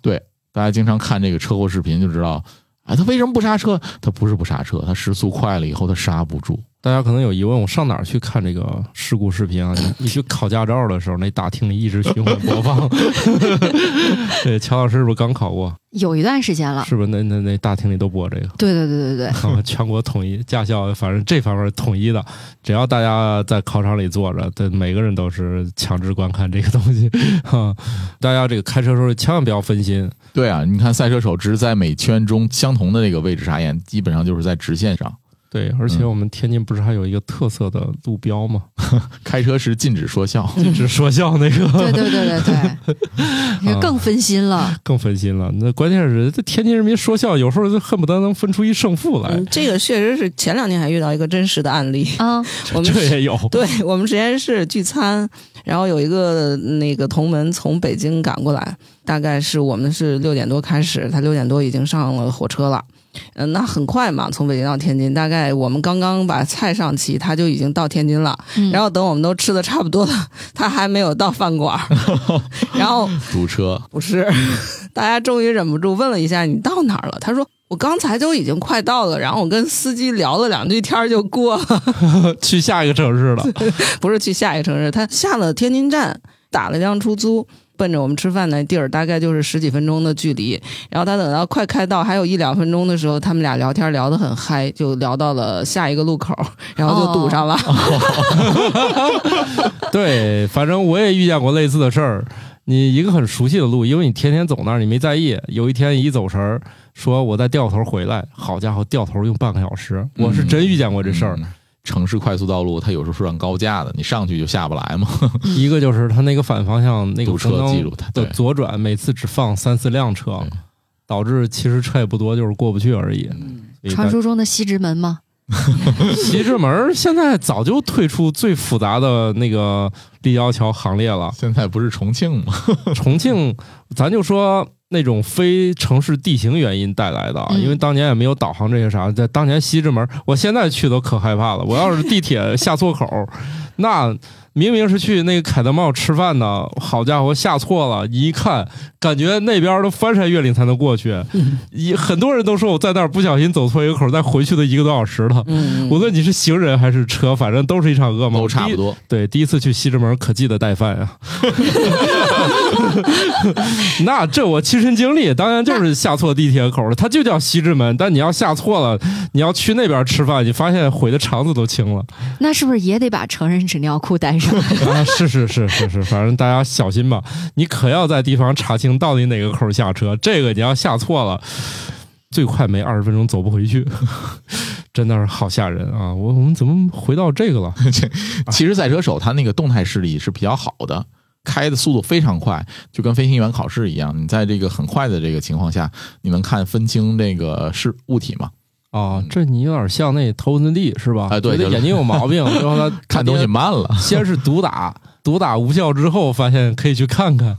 大家经常看这个车祸视频就知道，啊，他为什么不刹车？他不是不刹车，他时速快了以后他刹不住，大家可能有疑问，我上哪儿去看这个事故视频啊？*laughs* 你你去考驾照的时候，那大厅里一直循环播放。*laughs* 对，乔老师是不是刚考过？有一段时间了。是不是那那那大厅里都播这个？对对对对对，啊，*laughs* 全国统一驾校，反正这方面统一的，只要大家在考场里坐着，对每个人都是强制观看这个东西。哈，大家这个开车时候千万不要分心。对啊，你看赛车手只是在每圈中相同的那个位置眨眼，基本上就是在直线上。对，而且我们天津不是还有一个特色的路标吗？*laughs* 开车时禁止说笑，*laughs* 禁止说笑那个。对对对对对，*laughs* 更分心了。更分心了。那关键是这天津人民说笑，有时候就恨不得能分出一胜负来。嗯，这个确实是前两天还遇到一个真实的案例。啊，我们这也有。对我们实验室聚餐，然后有一个那个同门从北京赶过来，大概是我们是六点多开始，他六点多已经上了火车了。嗯，那很快嘛，从北京到天津，大概我们刚刚把菜上齐，他就已经到天津了。嗯然后等我们都吃的差不多了，他还没有到饭馆儿。*laughs* 然后 *laughs* 堵车。不是，*laughs* 大家终于忍不住问了一下：“你到哪儿了？”他说：“我刚才就已经快到了。”然后我跟司机聊了两句天儿就过了。去下一个城市了。不是去下一个城市，他下了天津站，打了辆出租，奔着我们吃饭那地儿，大概就是十几分钟的距离。然后他等到快开到还有一两分钟的时候，他们俩聊天聊得很嗨，就聊到了下一个路口，*laughs* 然后就堵上了。*laughs* 对，反正我也遇见过类似的事儿。你一个很熟悉的路，因为你天天走那儿，你没在意。有一天一走神儿，说我再掉头回来，好家伙，掉头用半个小时，我是真遇见过这事儿。嗯城市快速道路它有时候是按高架的，你上去就下不来嘛。*laughs* 一个就是它那个反方向那个堵车红灯记录它的对左转，每次只放三四辆车对，导致其实车也不多，就是过不去而已。传说中的西直门吗？*laughs* 西直门现在早就退出最复杂的那个立交桥行列了。现在不是重庆吗？*laughs* 重庆，咱就说那种非城市地形原因带来的因为当年也没有导航这些啥，在当年西直门，我现在去都可害怕了。我要是地铁下错口，那明明是去那个凯德茂吃饭的，好家伙，下错了，一看感觉那边都翻山越岭才能过去，一很多人都说我在那儿不小心走错一个口，再回去都一个多小时了。嗯，无论你是行人还是车，反正都是一场噩梦，都差不多。对，第一次去西直门可记得带饭呀。*laughs* 那这我亲身经历，当然就是下错地铁口了，它就叫西直门，但你要下错了，你要去那边吃饭，你发现悔的肠子都青了那是不是也得把成人纸尿裤带上？*laughs* 啊！是是是是是，反正大家小心吧，你可要在地方查清到底哪个口下车，这个你要下错了，最快没二十分钟走不回去。*laughs* 真的是好吓人啊！我我们怎么回到这个了？*laughs* 其实赛车手他那个动态视力是比较好的，开的速度非常快，就跟飞行员考试一样。你在这个很快的这个情况下，你能看分清这个是物体吗？哦，这你有点像那头文字 D 是吧？哎对眼睛有毛病，*laughs* 然后他看东西慢了，先是毒打，*laughs* 毒打无效之后，发现可以去看看。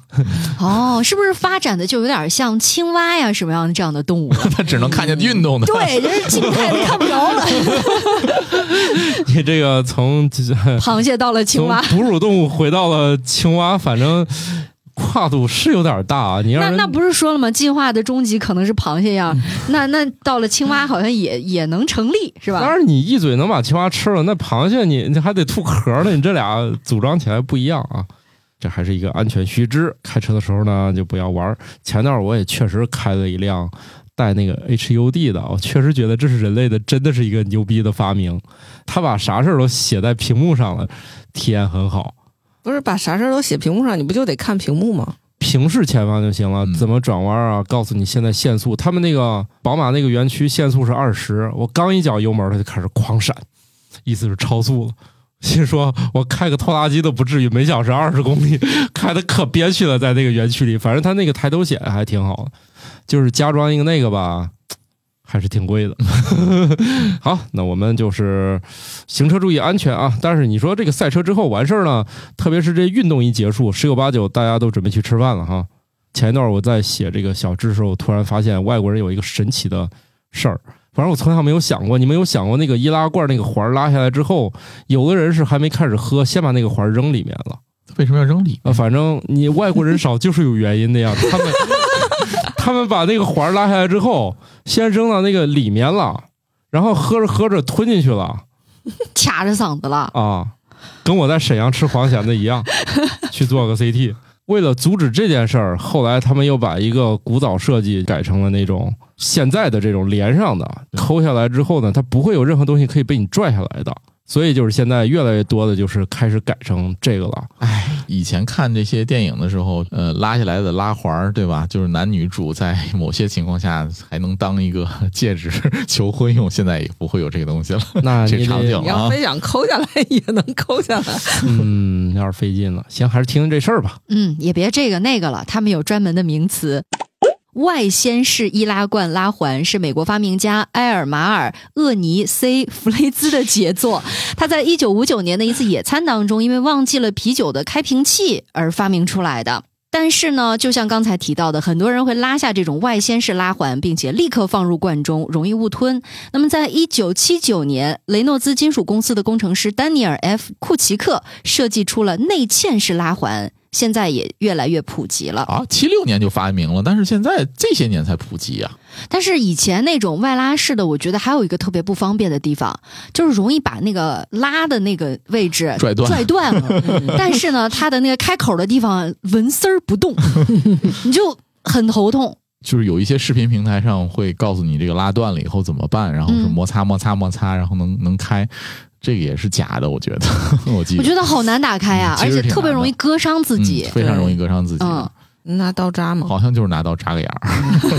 哦，是不是发展的就有点像青蛙呀什么样的这样的动物了？*laughs* 他只能看见运动的。对，就是静态的看不着了。你这个从螃蟹到了青蛙，哺乳动物回到了青蛙，反正跨度是有点大啊。你让那那不是说了吗？进化的终极可能是螃蟹样，那那到了青蛙好像也也能成立，是吧？当然，你一嘴能把青蛙吃了，那螃蟹你你还得吐壳呢，你这俩组装起来不一样啊。这还是一个安全须知，开车的时候呢就不要玩。前段我也确实开了一辆带那个 HUD 的，我确实觉得这是人类的真的是一个牛逼的发明。他把啥事儿都写在屏幕上了，体验很好。不是把啥事儿都写屏幕上，你不就得看屏幕吗？平视前方就行了嗯，怎么转弯啊？告诉你现在限速，他们那个宝马那个园区限速是二十，我刚一脚油门，它就开始狂闪，意思是超速了。心说，我开个拖拉机都不至于每小时二十公里，*laughs* 开的可憋屈了，在那个园区里。反正他那个抬头显还挺好的，就是加装一个那个吧，还是挺贵的。*laughs* 好，那我们就是行车注意安全啊！但是你说这个赛车之后完事儿呢，特别是这运动一结束，十有八九大家都准备去吃饭了哈。前一段我在写这个小知识的时候，我突然发现外国人有一个神奇的事儿，反正我从来没有想过。你们有想过那个易拉罐那个环儿拉下来之后，有的人是还没开始喝，先把那个环儿扔里面了。为什么要扔里啊，反正你外国人少就是有原因的呀。他们他们把那个环拉下来之后，先扔到那个里面了，然后喝着喝着吞进去了，卡着嗓子了。啊，跟我在沈阳吃黄蚬的一样，*laughs* 去做个 CT。为了阻止这件事儿，后来他们又把一个古早设计改成了那种现在的这种连上的，抠下来之后呢，它不会有任何东西可以被你拽下来的。所以就是现在越来越多的就是开始改成这个了。以前看这些电影的时候，呃，拉下来的拉环儿，对吧？就是男女主在某些情况下还能当一个戒指求婚用，现在也不会有这个东西了。那 *laughs* 你得场景啊你要非想抠下来也能抠下来。*laughs* 嗯，有点费劲了。行，还是听听这事儿吧。嗯，也别这个那个了，他们有专门的名词。外掀式易拉罐拉环是美国发明家埃尔马尔·厄尼 ·C· 弗雷兹的杰作。*laughs* 他在一九五九年的一次野餐当中，因为忘记了啤酒的开瓶器而发明出来的。但是呢，就像刚才提到的，很多人会拉下这种外掀式拉环，并且立刻放入罐中，容易误吞。那么，在一九七九年，雷诺兹金属公司的工程师丹尼尔 ·F· 库奇克设计出了内嵌式拉环，现在也越来越普及了。啊，七六年就发明了，但是现在这些年才普及啊。但是以前那种外拉式的，我觉得还有一个特别不方便的地方，就是容易把那个拉的那个位置拽断拽断了。*laughs* 但是呢，它的那个开口的地方纹丝儿不动，*laughs* 你就很头痛。就是有一些视频平台上会告诉你这个拉断了以后怎么办，然后是嗯摩擦摩擦摩擦，然后能能开，这个也是假的，我觉得，*laughs* 我记得，我觉得好难打开呀、而且特别容易割伤自己嗯。非常容易割伤自己，嗯拿刀扎吗？好像就是拿刀扎个眼儿。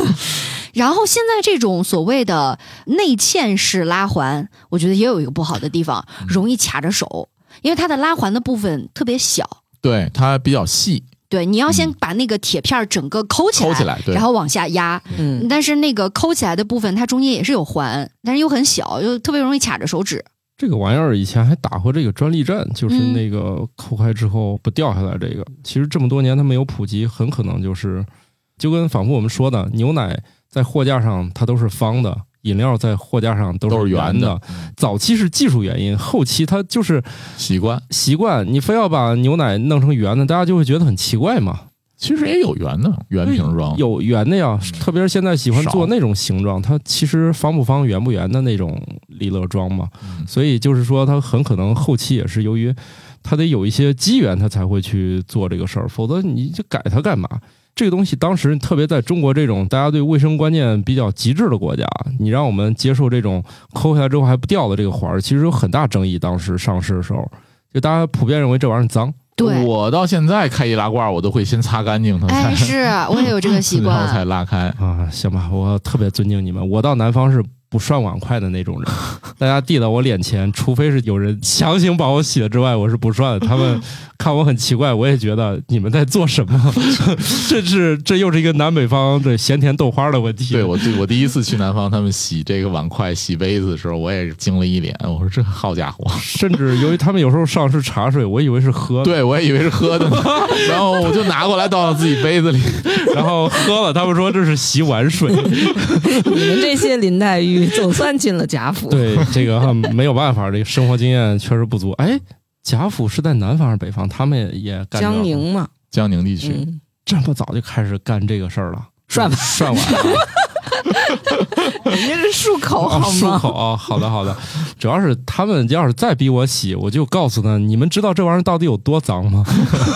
*laughs* 然后现在这种所谓的内嵌式拉环，我觉得也有一个不好的地方，嗯容易卡着手，因为它的拉环的部分特别小。对，它比较细，对，你要先把那个铁片儿整个抠起来，嗯抠起来然后往下压。嗯，但是那个抠起来的部分，它中间也是有环，但是又很小，又特别容易卡着手指。这个玩意儿以前还打过这个专利战，就是嗯那个扣开之后不掉下来。这个其实这么多年它没有普及，很可能就是就跟仿佛我们说的，牛奶在货架上它都是方的，饮料在货架上都都是圆圆的早期是技术原因，后期它就是习惯。习惯，你非要把牛奶弄成圆的，大家就会觉得很奇怪嘛。其实也有圆的圆瓶装，有圆的呀，特别是现在喜欢做那种形状，它其实方不方、圆不圆的那种利乐装嘛。嗯所以就是说，它很可能后期也是由于它得有一些机缘，它才会去做这个事儿，否则你就改它干嘛？这个东西当时特别在中国这种大家对卫生观念比较极致的国家，你让我们接受这种抠下来之后还不掉的这个环儿，其实有很大争议。当时上市的时候，就大家普遍认为这玩意儿脏。对，我到现在开易拉罐，我都会先擦干净它，哎，才是我也有这个习 *laughs* 然后才。拉开。啊，行吧，我特别尊敬你们。我到南方是不涮碗筷的那种人，*laughs* 大家递到我脸前，除非是有人强行把我洗了之外，我是不涮的。他们看我很奇怪，我也觉得你们在做什么？*laughs* 这是这又是一个南北方的咸甜豆花的问题。对我第我第一次去南方，他们洗这个碗筷、洗杯子的时候，我也是惊了一脸。我说这好家伙，甚至由于他们有时候上是茶水，我以为是喝的，对我也以为是喝的呢，*laughs* 然后我就拿过来倒到自己杯子里。*laughs* 然后喝了，他们说这是洗碗水。你们这些林黛玉总算进了贾府。对这个哈没有办法，这个生活经验确实不足。哎，贾府是在南方还是北方？他们也也干江宁嘛，江宁地区，嗯，这么早就开始干这个事儿了，涮碗涮碗家 *laughs* 是漱口啊好吗？漱口啊，好的好的。主要是他们要是再逼我洗，我就告诉他，你们知道这玩意儿到底有多脏吗？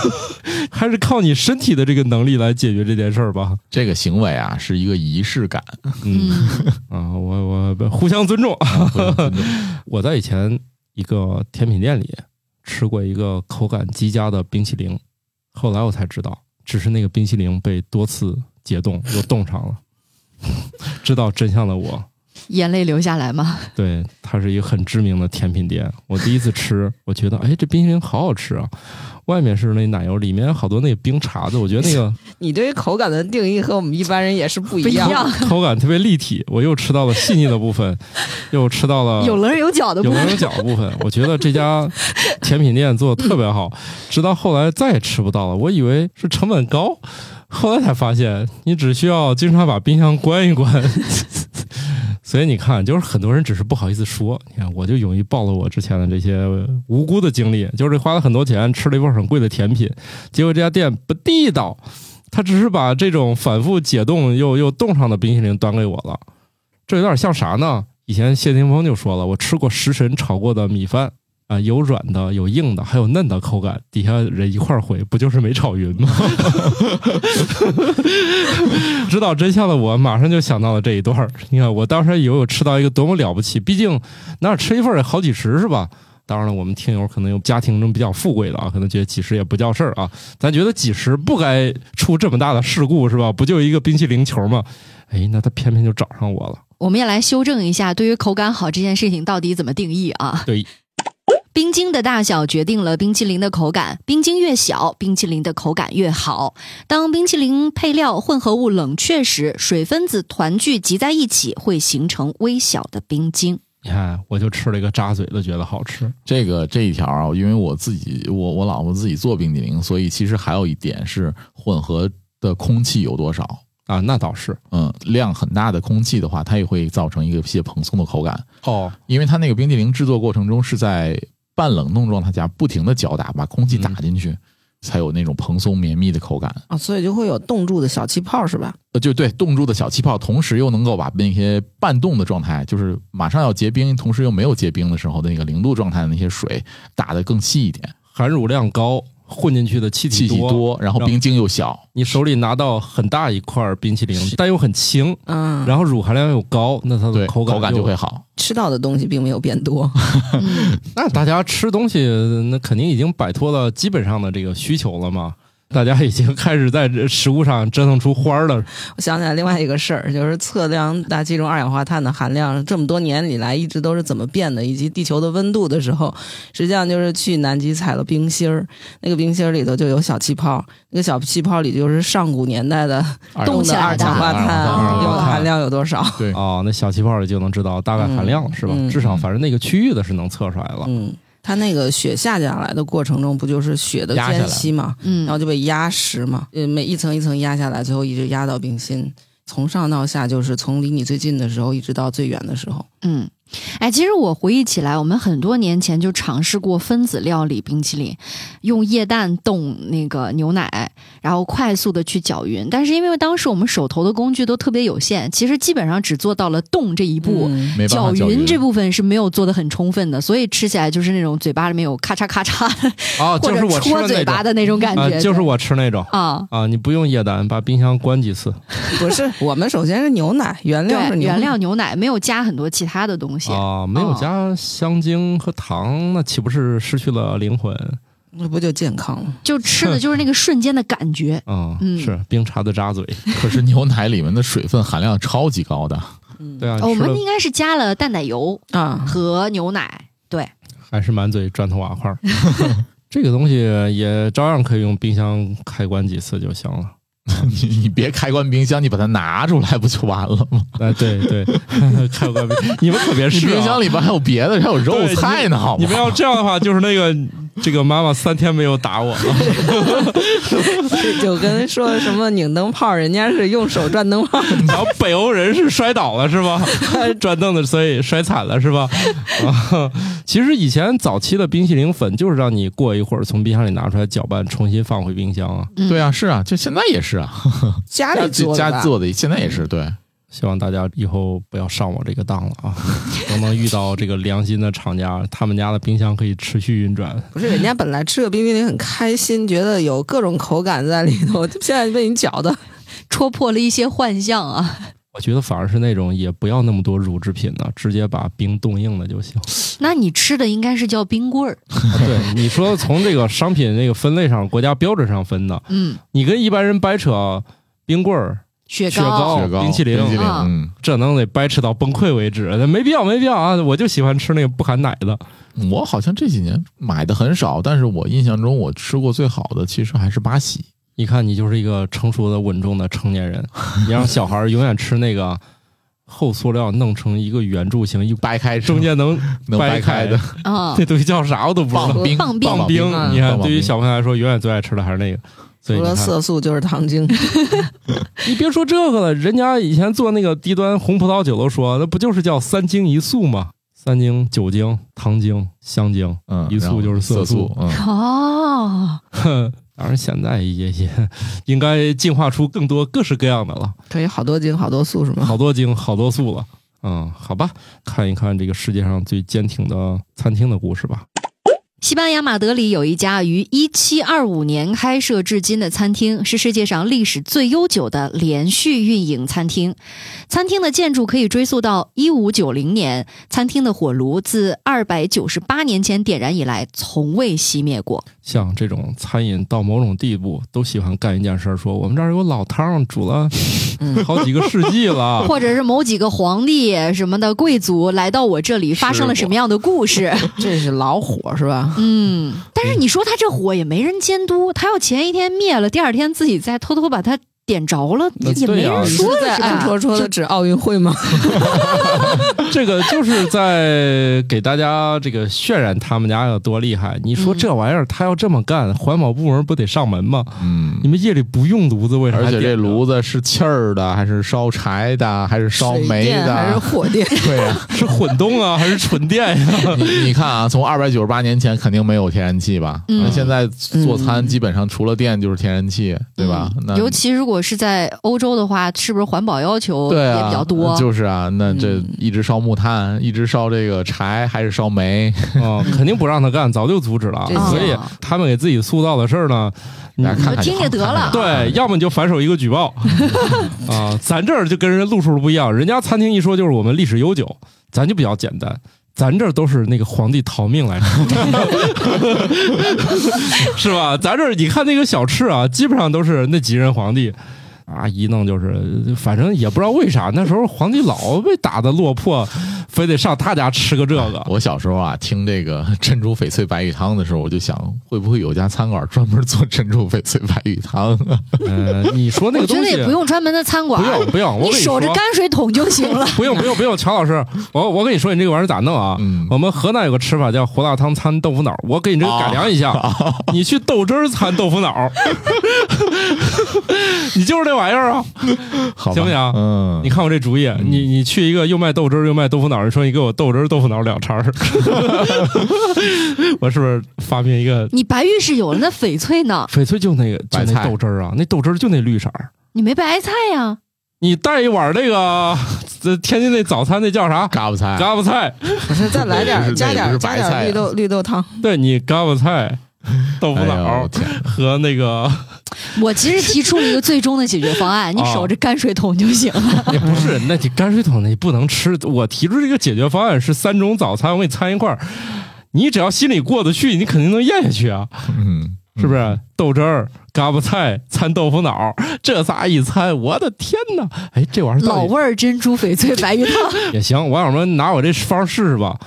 *laughs* 还是靠你身体的这个能力来解决这件事儿吧。这个行为啊是一个仪式感，嗯嗯，*laughs* 啊，我我互相尊重。互相尊重我在以前一个甜品店里吃过一个口感极佳的冰淇淋，后来我才知道，只是那个冰淇淋被多次解冻又冻上了。*laughs* 知道真相的我，眼泪流下来吗？对，它是一个很知名的甜品店。我第一次吃，我觉得，哎，这冰淇淋好好吃啊！外面是那奶油，里面好多那个冰碴子，我觉得那个 *laughs* 你对于口感的定义和我们一般人也是不不一样。一样，口感特别立体。我又吃到了细腻的部分，*laughs* 又吃到了有棱有角的部分。有棱有角的部分。我觉得这家 *laughs* 甜品店做的特别好，直到后来再也吃不到了。我以为是成本高，后来才发现，你只需要经常把冰箱关一关。所以你看，就是很多人只是不好意思说。你看，我就勇于暴露我之前的这些无辜的经历，就是花了很多钱吃了一份很贵的甜品，结果这家店不地道，他只是把这种反复解冻又又冻上的冰淇淋端给我了。这有点像啥呢？以前谢霆锋就说了，我吃过食神炒过的米饭啊，有软的，有硬的，还有嫩的口感。底下人一块儿回，不就是没炒匀吗？*laughs* 知道真相的我马上就想到了这一段儿。你看，我当时以为我吃到一个多么了不起，毕竟那儿吃一份儿也好几十是吧？当然了，我们听友可能有家庭中比较富贵的啊，可能觉得几十也不叫事儿啊。咱觉得几十不该出这么大的事故是吧？不就一个冰淇淋球吗？哎，那他偏偏就找上我了。我们也来修正一下，对于口感好这件事情到底怎么定义啊？对，冰晶的大小决定了冰淇淋的口感，冰晶越小，冰淇淋的口感越好。当冰淇淋配料混合物冷却时，水分子团聚集在一起，会形成微小的冰晶。你看，我就吃了一个扎嘴的，觉得好吃。这个这一条啊，因为我自己我我老婆自己做冰激凌，所以其实还有一点是混合的空气有多少。啊，那倒是嗯，量很大的空气的话，它也会造成一个些蓬松的口感，哦，因为它那个冰激凌制作过程中是在半冷冻状态下不停的搅打，把空气打进去，才有那种蓬松绵密的口感。啊，所以就会有冻住的小气泡是吧？呃，就对，冻住的小气泡，同时又能够把那些半冻的状态，就是马上要结冰，同时又没有结冰的时候的那个零度状态的那些水打得更细一点，含乳量高，混进去的气气体多，体多，然后冰晶又小。你手里拿到很大一块冰淇淋，但又很轻，嗯，然后乳含量又高，那它的，口感口感就会。好。吃到的东西并没有变多。*laughs* 嗯，那大家吃东西，那肯定已经摆脱了基本上的这个需求了嘛。大家已经开始在这食物上折腾出花儿了。我想起来另外一个事儿，就是测量大气中二氧化碳的含量，这么多年以来一直都是怎么变的，以及地球的温度的时候，实际上就是去南极采了冰芯儿，那个冰芯儿里头就有小气泡，那个小气泡里就是上古年代的 *laughs* 冻的的二氧化碳有含量有多少？对，哦，那小气泡里就能知道大概含量了，是吧？嗯至少反正那个区域的是能测出来了。嗯，它那个雪下下来的过程中，不就是雪的间隙嘛，嗯然后就被压实嘛，呃，每一层一层压下来，最后一直压到冰心。从上到下，就是从离你最近的时候，一直到最远的时候。嗯，哎，其实我回忆起来，我们很多年前就尝试过分子料理冰淇淋，用液氮冻那个牛奶，然后快速的去搅匀。但是因为当时我们手头的工具都特别有限，其实基本上只做到了冻这一步。搅匀匀这部分是没有做的很充分的，所以吃起来就是那种嘴巴里面有咔嚓咔嚓的，是我吃戳嘴巴的那种感啊觉。，就是我吃那种啊，啊，你不用液氮，把冰箱关几次不是，我们首先是牛奶，原料是，原牛奶。料牛奶没有加很多其他的东西。啊，没有哦加香精和糖，那岂不是失去了灵魂？那不就健康了？就吃的就是那个瞬间的感觉。啊，*laughs* 嗯是冰碴子扎嘴，*laughs* 可是牛奶里面的水分含量超级高的，对啊，哦我们应该是加了淡奶油啊，和牛奶，对，还是满嘴砖头瓦块儿。*laughs* 这个东西也照样可以用冰箱开关几次就行了。*laughs* 你你别开关冰箱，你把它拿出来不就完了吗？哎，对对，开关冰，你们可别你试、啊。冰箱里边还有别的，还有肉菜呢，好？你们要这样的话，就是那个 *laughs* 这个妈妈三天没有打我了。*laughs* 就跟说什么拧灯泡，人家是用手转灯泡。*laughs* 然后北欧人是摔倒了是吧？转凳子，所以摔惨了是吧？啊，其实以前早期的冰淇淋粉就是让你过一会儿从冰箱里拿出来搅拌，重新放回冰箱啊。嗯对啊，是啊，就现在也是啊，家里做的家做的，现在也是对。希望大家以后不要上我这个当了啊，*laughs* 都能遇到这个良心的厂家，他们家的冰箱可以持续运转。不是人家本来吃个冰淇淋很开心，觉得有各种口感在里头，现在被你搅的。戳破了一些幻象啊。*laughs* 我觉得反而是那种也不要那么多乳制品的，直接把冰冻硬了就行。*laughs* 那你吃的应该是叫冰棍儿，啊对，你说从这个商品那个分类上，国家标准上分的，嗯，你跟一般人掰扯冰棍儿、雪雪糕雪糕、冰淇淋冰淇淋，啊嗯，这能得掰扯到崩溃为止，那没必要，没必要啊！我就喜欢吃那个不含奶的。我好像这几年买的很少，但是我印象中我吃过最好的其实还是巴西。一看你就是一个成熟的、稳重的成年人，*laughs* 你让小孩永远吃那个厚塑料弄成一个圆柱形，一掰开中间能能掰开的，啊那，东西叫啥我都不知道。棒冰棒冰棒冰，嗯你看，对于小朋友来说，永远最爱吃的还是那个。除了，色素就是糖精。*laughs* 你别说这个了，人家以前做那个低端红葡萄酒都说，那不就是叫三精一素吗？三精：酒精、糖精、香精。嗯，一素就是色素色素，嗯，哦，哼，当然现在也也应该进化出更多各式各样的了，可以好多精好多素是吗？好多精好多素了。嗯，好吧，看一看这个世界上最坚挺的餐厅的故事吧。西班牙马德里有一家于一七二五年开设至今的餐厅，是世界上历史最悠久的连续运营餐厅。餐厅的建筑可以追溯到一五九零年，餐厅的火炉自二百九十八年前点燃以来，从未熄灭过。像这种餐饮到某种地步，都喜欢干一件事儿，说我们这儿有老汤煮了 *laughs* 好几个世纪了。*laughs* 或者是某几个皇帝什么的贵族来到我这里，发生了什么样的故事？*laughs* 这是老火是吧？嗯，但是你说他这火也没人监督，他要前一天灭了，第二天自己再偷偷把它点着了，那也没人说呀。在暗戳戳的指奥运会吗？*laughs* 这个就是在给大家这个渲染他们家有多厉害。你说这玩意儿他要这么干，环保部门不得上门吗？嗯你，们夜里不用炉子，为啥还而且这炉子是气儿的，还是烧柴的，还是烧煤的还是？火电？对呀、*laughs* 是混动啊，还是纯电呀、*laughs* 你你看啊，从二百九十八年前肯定没有天然气吧？嗯那现在做餐基本上除了电就是天然气，对吧？那尤其如果是在欧洲的话，是不是环保要求也比较多？就是啊，那这嗯一直烧木炭，一直烧这个柴，还是烧煤？啊，*laughs* 肯定不让他干，早就阻止了。所以啊他们给自己塑造的事儿呢，你大家看看听就得了对，*laughs* 要么你就反手一个举报 *laughs* 啊，咱这儿就跟人家路数不一样，人家餐厅一说就是我们历史悠久，咱就比较简单。咱这都是那个皇帝逃命来着，*laughs* 是吧？咱这你看那个小吃啊，基本上都是那几任皇帝啊，一弄就是，反正也不知道为啥，那时候皇帝老被打的落魄，非得上他家吃个这个。我小时候啊，听这个珍珠翡翠白玉汤的时候，我就想，会不会有家餐馆专门做珍珠翡翠白玉汤？*laughs* 呃，你说那我觉得个东西也不用专门的餐馆，不用不用，我你守着泔水桶就行了。不用不用不用，乔老师，我我跟你说，你这个玩意儿咋弄啊？嗯我们河南有个吃法叫胡辣汤掺豆腐脑，我给你这个改良一下，你去豆汁儿掺豆腐脑，*laughs* *laughs* 你就是这玩意儿啊！好行不行嗯，你看我这主意，你你去一个又卖豆汁儿又卖豆腐脑，你说你给我豆汁儿豆腐脑两掺儿，*laughs* 我是不是发明一个你白玉是有了，那翡翠呢？翡翠就那个就那白菜豆汁儿啊？那豆汁儿就那绿色儿。你没白菜呀？你带一碗那个，这 *laughs* 天津那早餐那叫啥？嘎巴菜，嘎巴菜，不是，再来点儿，加点儿加点白菜儿绿豆绿豆汤。对你嘎巴菜、豆腐哎脑儿，和那个 *laughs* 我其实提出了一个最终的解决方案，你哦守着泔水桶就行了。*laughs* 也不是，那你泔水桶你不能吃。我提出这个解决方案是三种早餐，我给你掺一块儿，你只要心里过得去，你肯定能咽下去啊，嗯，是不是？豆汁儿、嘎巴菜掺豆腐脑，这仨一掺，我的天哪！哎，这玩意儿老味儿珍珠翡翠白玉汤，*laughs* 也行，网友们拿我这方试试吧。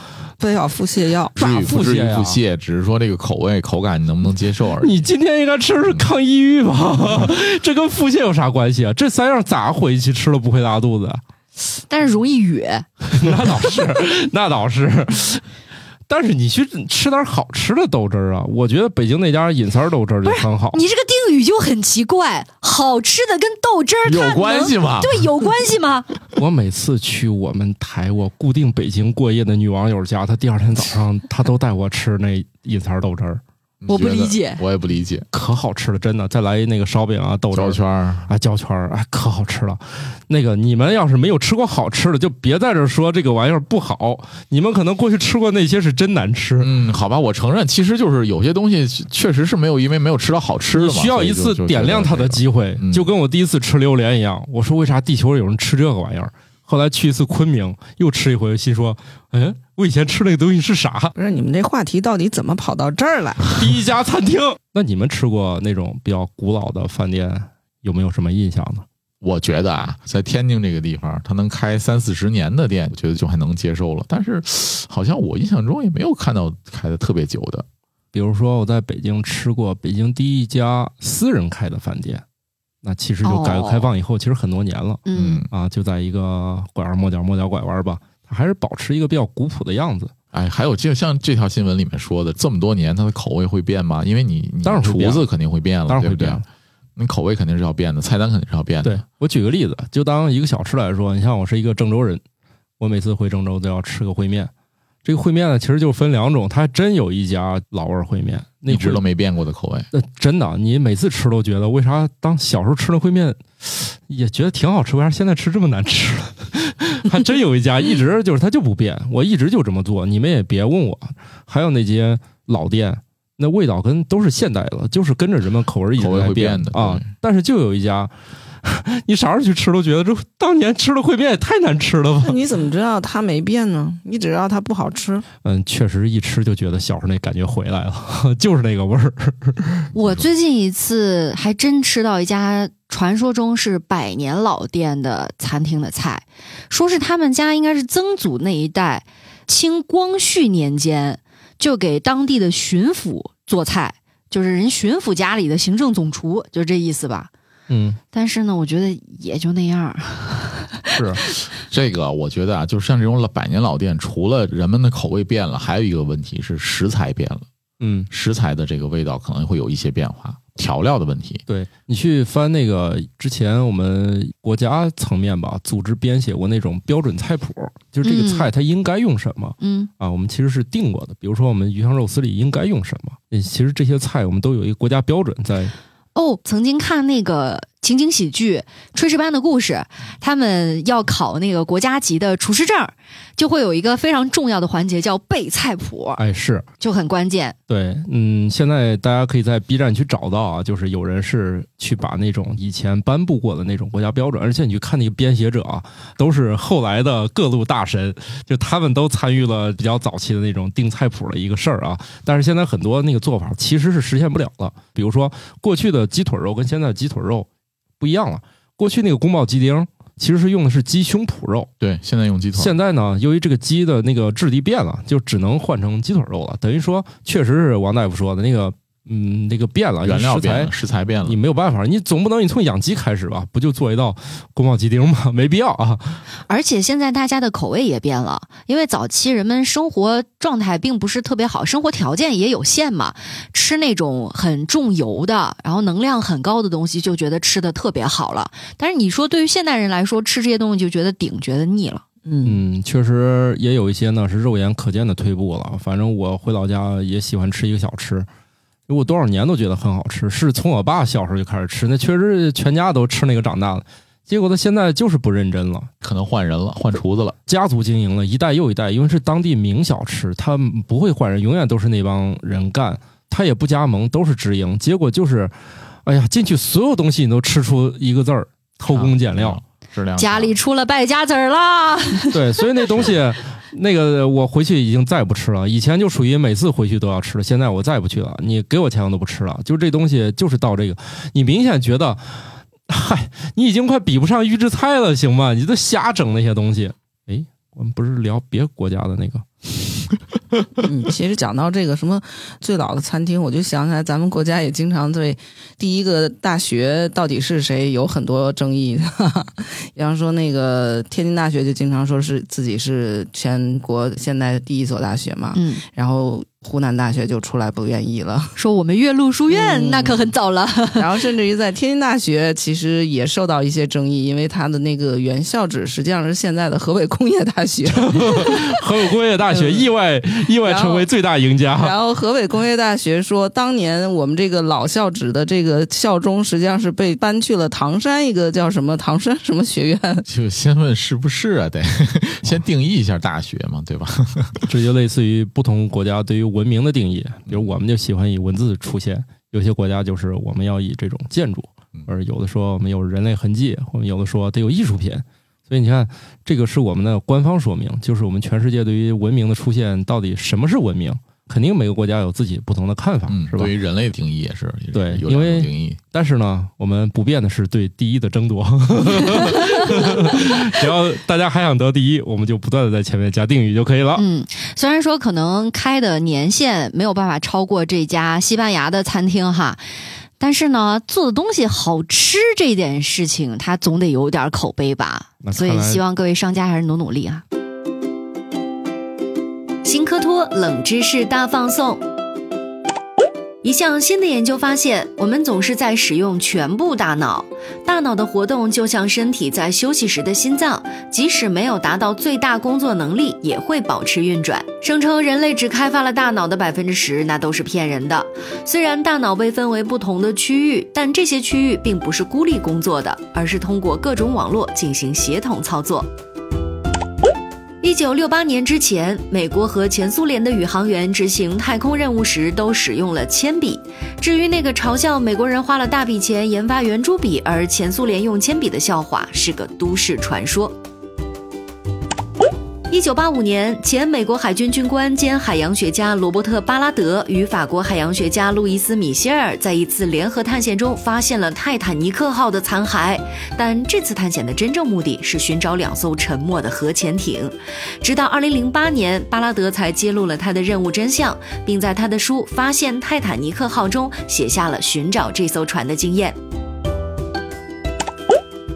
非要腹泻药，至于不至于腹泻呀腹泻，只是说这个口味口感你能不能接受而已。你今天应该吃的是抗抑郁吧？*laughs* 这跟腹泻有啥关系啊？这三样咋混一起吃了不会拉肚子？但是容易哕。*laughs* 那倒是，那倒是。但是你去吃点好吃的豆汁儿啊，我觉得北京那家隐三豆汁儿就很好。你这个定语就很奇怪，好吃的跟豆汁儿有关系吗？对，有关系吗？*laughs* 我每次去我们台我固定北京过夜的女网友家，她第二天早上她都带我吃那一层豆汁儿，我不理解我也不理解。可好吃了，真的。再来一那个烧饼啊，豆汁儿。焦圈儿，啊，焦圈儿，哎，可好吃了。那个，你们要是没有吃过好吃的，就别在这说这个玩意儿不好。你们可能过去吃过那些是真难吃。嗯，好吧，我承认，其实就是有些东西确实是没有因为没有吃到好吃的嘛，需要一次点亮它的机会，嗯就跟我第一次吃榴莲一样。我说为啥地球有人吃这个玩意儿？后来去一次昆明，又吃一回，心说，嗯，我以前吃那个东西是啥？不是你们这话题到底怎么跑到这儿来？第一家餐厅。那你们吃过那种比较古老的饭店，有没有什么印象呢？我觉得啊，在天津这个地方，它能开三四十年的店，我觉得就还能接受了。但是，好像我印象中也没有看到开的特别久的。比如说我在北京吃过北京第一家私人开的饭店，那其实就改革开放以后，其实很多年了嗯，啊，就在一个拐弯抹角抹角拐弯吧，它还是保持一个比较古朴的样子。哎，还有就像这条新闻里面说的，这么多年它的口味会变吗？因为你你当然会变厨子肯定会变了，对不对当然会变了。你口味肯定是要变的，菜单肯定是要变的。对我举个例子，就当一个小吃来说，你像我是一个郑州人，我每次回郑州都要吃个烩面。这个烩面呢，其实就分两种，它还真有一家老味儿烩面，那一直都没变过的口味。那真的，你每次吃都觉得，为啥当小时候吃的烩面也觉得挺好吃，为啥现在吃这么难吃了？*laughs* 还真有一家一直就是它就不变，我一直就这么做，你们也别问我。还有那些老店，那味道跟都是现代的，就是跟着人们口味一直口味在会变的啊。但是就有一家，*laughs* 你啥时候去吃都觉得这当年吃的烩面也太难吃了吧那？你怎么知道它没变呢？你只知道它不好吃。嗯，确实一吃就觉得小时候那感觉回来了，*laughs* 就是那个味儿。*laughs* 我最近一次还真吃到一家传说中是百年老店的餐厅的菜，说是他们家应该是曾祖那一代，清光绪年间就给当地的巡抚做菜，就是人巡抚家里的行政总厨，就这意思吧。嗯，但是呢，我觉得也就那样。*laughs* 是这个，我觉得啊，就是像这种老百年老店，除了人们的口味变了，还有一个问题是食材变了，嗯，食材的这个味道可能会有一些变化，调料的问题。对你去翻那个之前我们国家层面吧，组织编写过那种标准菜谱，就是这个嗯菜它应该用什么。嗯啊，我们其实是定过的，比如说我们鱼香肉丝里应该用什么，嗯其实这些菜我们都有一个国家标准在。哦，曾经看那个情景喜剧《炊事班的故事》，他们要考那个国家级的厨师证儿，就会有一个非常重要的环节叫背菜谱，哎，是就很关键。对，嗯，现在大家可以在 B 站去找到啊，就是有人是去把那种以前颁布过的那种国家标准，而且你去看那个编写者啊，都是后来的各路大神，就他们都参与了比较早期的那种定菜谱的一个事儿啊。但是现在很多那个做法其实是实现不了了，比如说过去的鸡腿肉跟现在的鸡腿肉不一样了，过去那个宫保鸡丁其实是用的是鸡胸脯肉。对，现在用鸡腿，现在呢，由于这个鸡的那个质地变了，就只能换成鸡腿肉了。等于说，确实是王大夫说的那个，嗯，那个变了，原料变了，食材变了你。没有办法，你总不能你从养鸡开始吧？不就做一道宫保鸡丁吗？*laughs* 没必要啊。而且现在大家的口味也变了，因为早期人们生活状态并不是特别好，生活条件也有限嘛，吃那种很重油的，然后能量很高的东西，就觉得吃的特别好了。但是你说对于现代人来说，吃这些东西就觉得顶，觉得腻了。嗯，嗯，确实也有一些呢是肉眼可见的退步了。反正我回老家也喜欢吃一个小吃，我多少年都觉得很好吃，是从我爸小时候就开始吃，那确实是全家都吃那个长大的。结果他现在就是不认真了。可能换人了，换厨子了。家族经营了一代又一代，因为是当地名小吃，他不会换人，永远都是那帮人干，他也不加盟，都是直营。结果就是，哎呀，进去所有东西你都吃出一个字儿，偷工减料。质量家里出了败家子儿啦！*laughs* 对，所以那东西，那个我回去已经再不吃了。以前就属于每次回去都要吃，现在我再也不去了。你给我钱我都不吃了。就这东西就是到这个，你明显觉得，嗨，你已经快比不上预制菜了，行吗？你都瞎整那些东西。哎，我们不是聊别国家的那个。嗯，其实讲到这个什么最老的餐厅，我就想起来咱们国家也经常对第一个大学到底是谁有很多争议。*laughs* 比方说那个天津大学就经常说是自己是全国现在第一所大学嘛，嗯，然后湖南大学就出来不愿意了，*laughs* 说我们岳麓书院、嗯那可很早了。*laughs* 然后甚至于在天津大学其实也受到一些争议，因为它的那个原校址实际上是现在的河北工业大学。*laughs* 河北工业大学意外意外成为最大赢家。然后河北工业大学说，当年我们这个老校址的这个校钟实际上是被搬去了唐山一个叫什么唐山什么学院。就先问是不是啊？得先定义一下大学嘛，对吧？这就类似于不同国家对于文明的定义，比如我们就喜欢以文字出现，有些国家就是我们要以这种建筑嗯，而有的说我们有人类痕迹，我们有的说得有艺术品。所以你看，这个是我们的官方说明，就是我们全世界对于文明的出现到底什么是文明，肯定每个国家有自己不同的看法，嗯，是吧对？于人类的定义也是，对有对因为两种定义。但是呢，我们不变的是对第一的争夺。*laughs* 只要大家还想得第一，我们就不断的在前面加定语就可以了。嗯，虽然说可能开的年限没有办法超过这家西班牙的餐厅哈，但是呢，做的东西好吃这件事情，它总得有点口碑吧所以希望各位商家还是努努力啊。新科托冷知识大放送。一项新的研究发现，我们总是在使用全部大脑，大脑的活动就像身体在休息时的心脏，即使没有达到最大工作能力，也会保持运转。声称人类只开发了大脑的百分之十，那都是骗人的。虽然大脑被分为不同的区域，但这些区域并不是孤立工作的，而是通过各种网络进行协同操作。一九六八年之前，美国和前苏联的宇航员执行太空任务时都使用了铅笔。至于那个嘲笑美国人花了大笔钱研发圆珠笔，而前苏联用铅笔的笑话，是个都市传说。一九八五年，前美国海军军官兼海洋学家罗伯特·巴拉德与法国海洋学家路易斯·米歇尔在一次联合探险中发现了泰坦尼克号的残骸。但这次探险的真正目的是寻找两艘沉没的核潜艇。直到二零零八年，巴拉德才揭露了他的任务真相，并在他的书《发现泰坦尼克号》中写下了寻找这艘船的经验。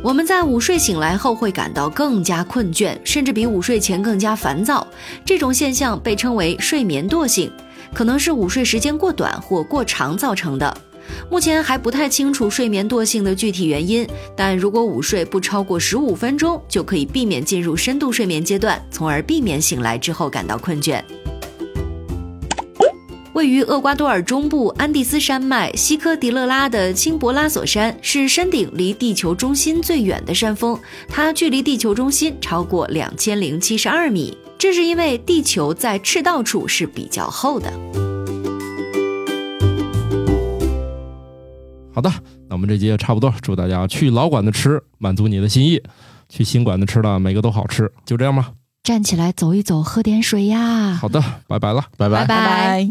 我们在午睡醒来后会感到更加困倦，甚至比午睡前更加烦躁。这种现象被称为睡眠惰性，可能是午睡时间过短或过长造成的。目前还不太清楚睡眠惰性的具体原因，但如果午睡不超过十五分钟，就可以避免进入深度睡眠阶段，从而避免醒来之后感到困倦。位于厄瓜多尔中部安第斯山脉西科迪勒拉的青博拉索山是山顶离地球中心最远的山峰，它距离地球中心超过两千零七十二米。这是因为地球在赤道处是比较厚的。好的，那我们这节差不多，祝大家去老馆子吃，满足你的心意；去新馆子吃的每个都好吃，就这样吧。站起来走一走，喝点水呀。好的，拜拜了，拜拜。拜拜。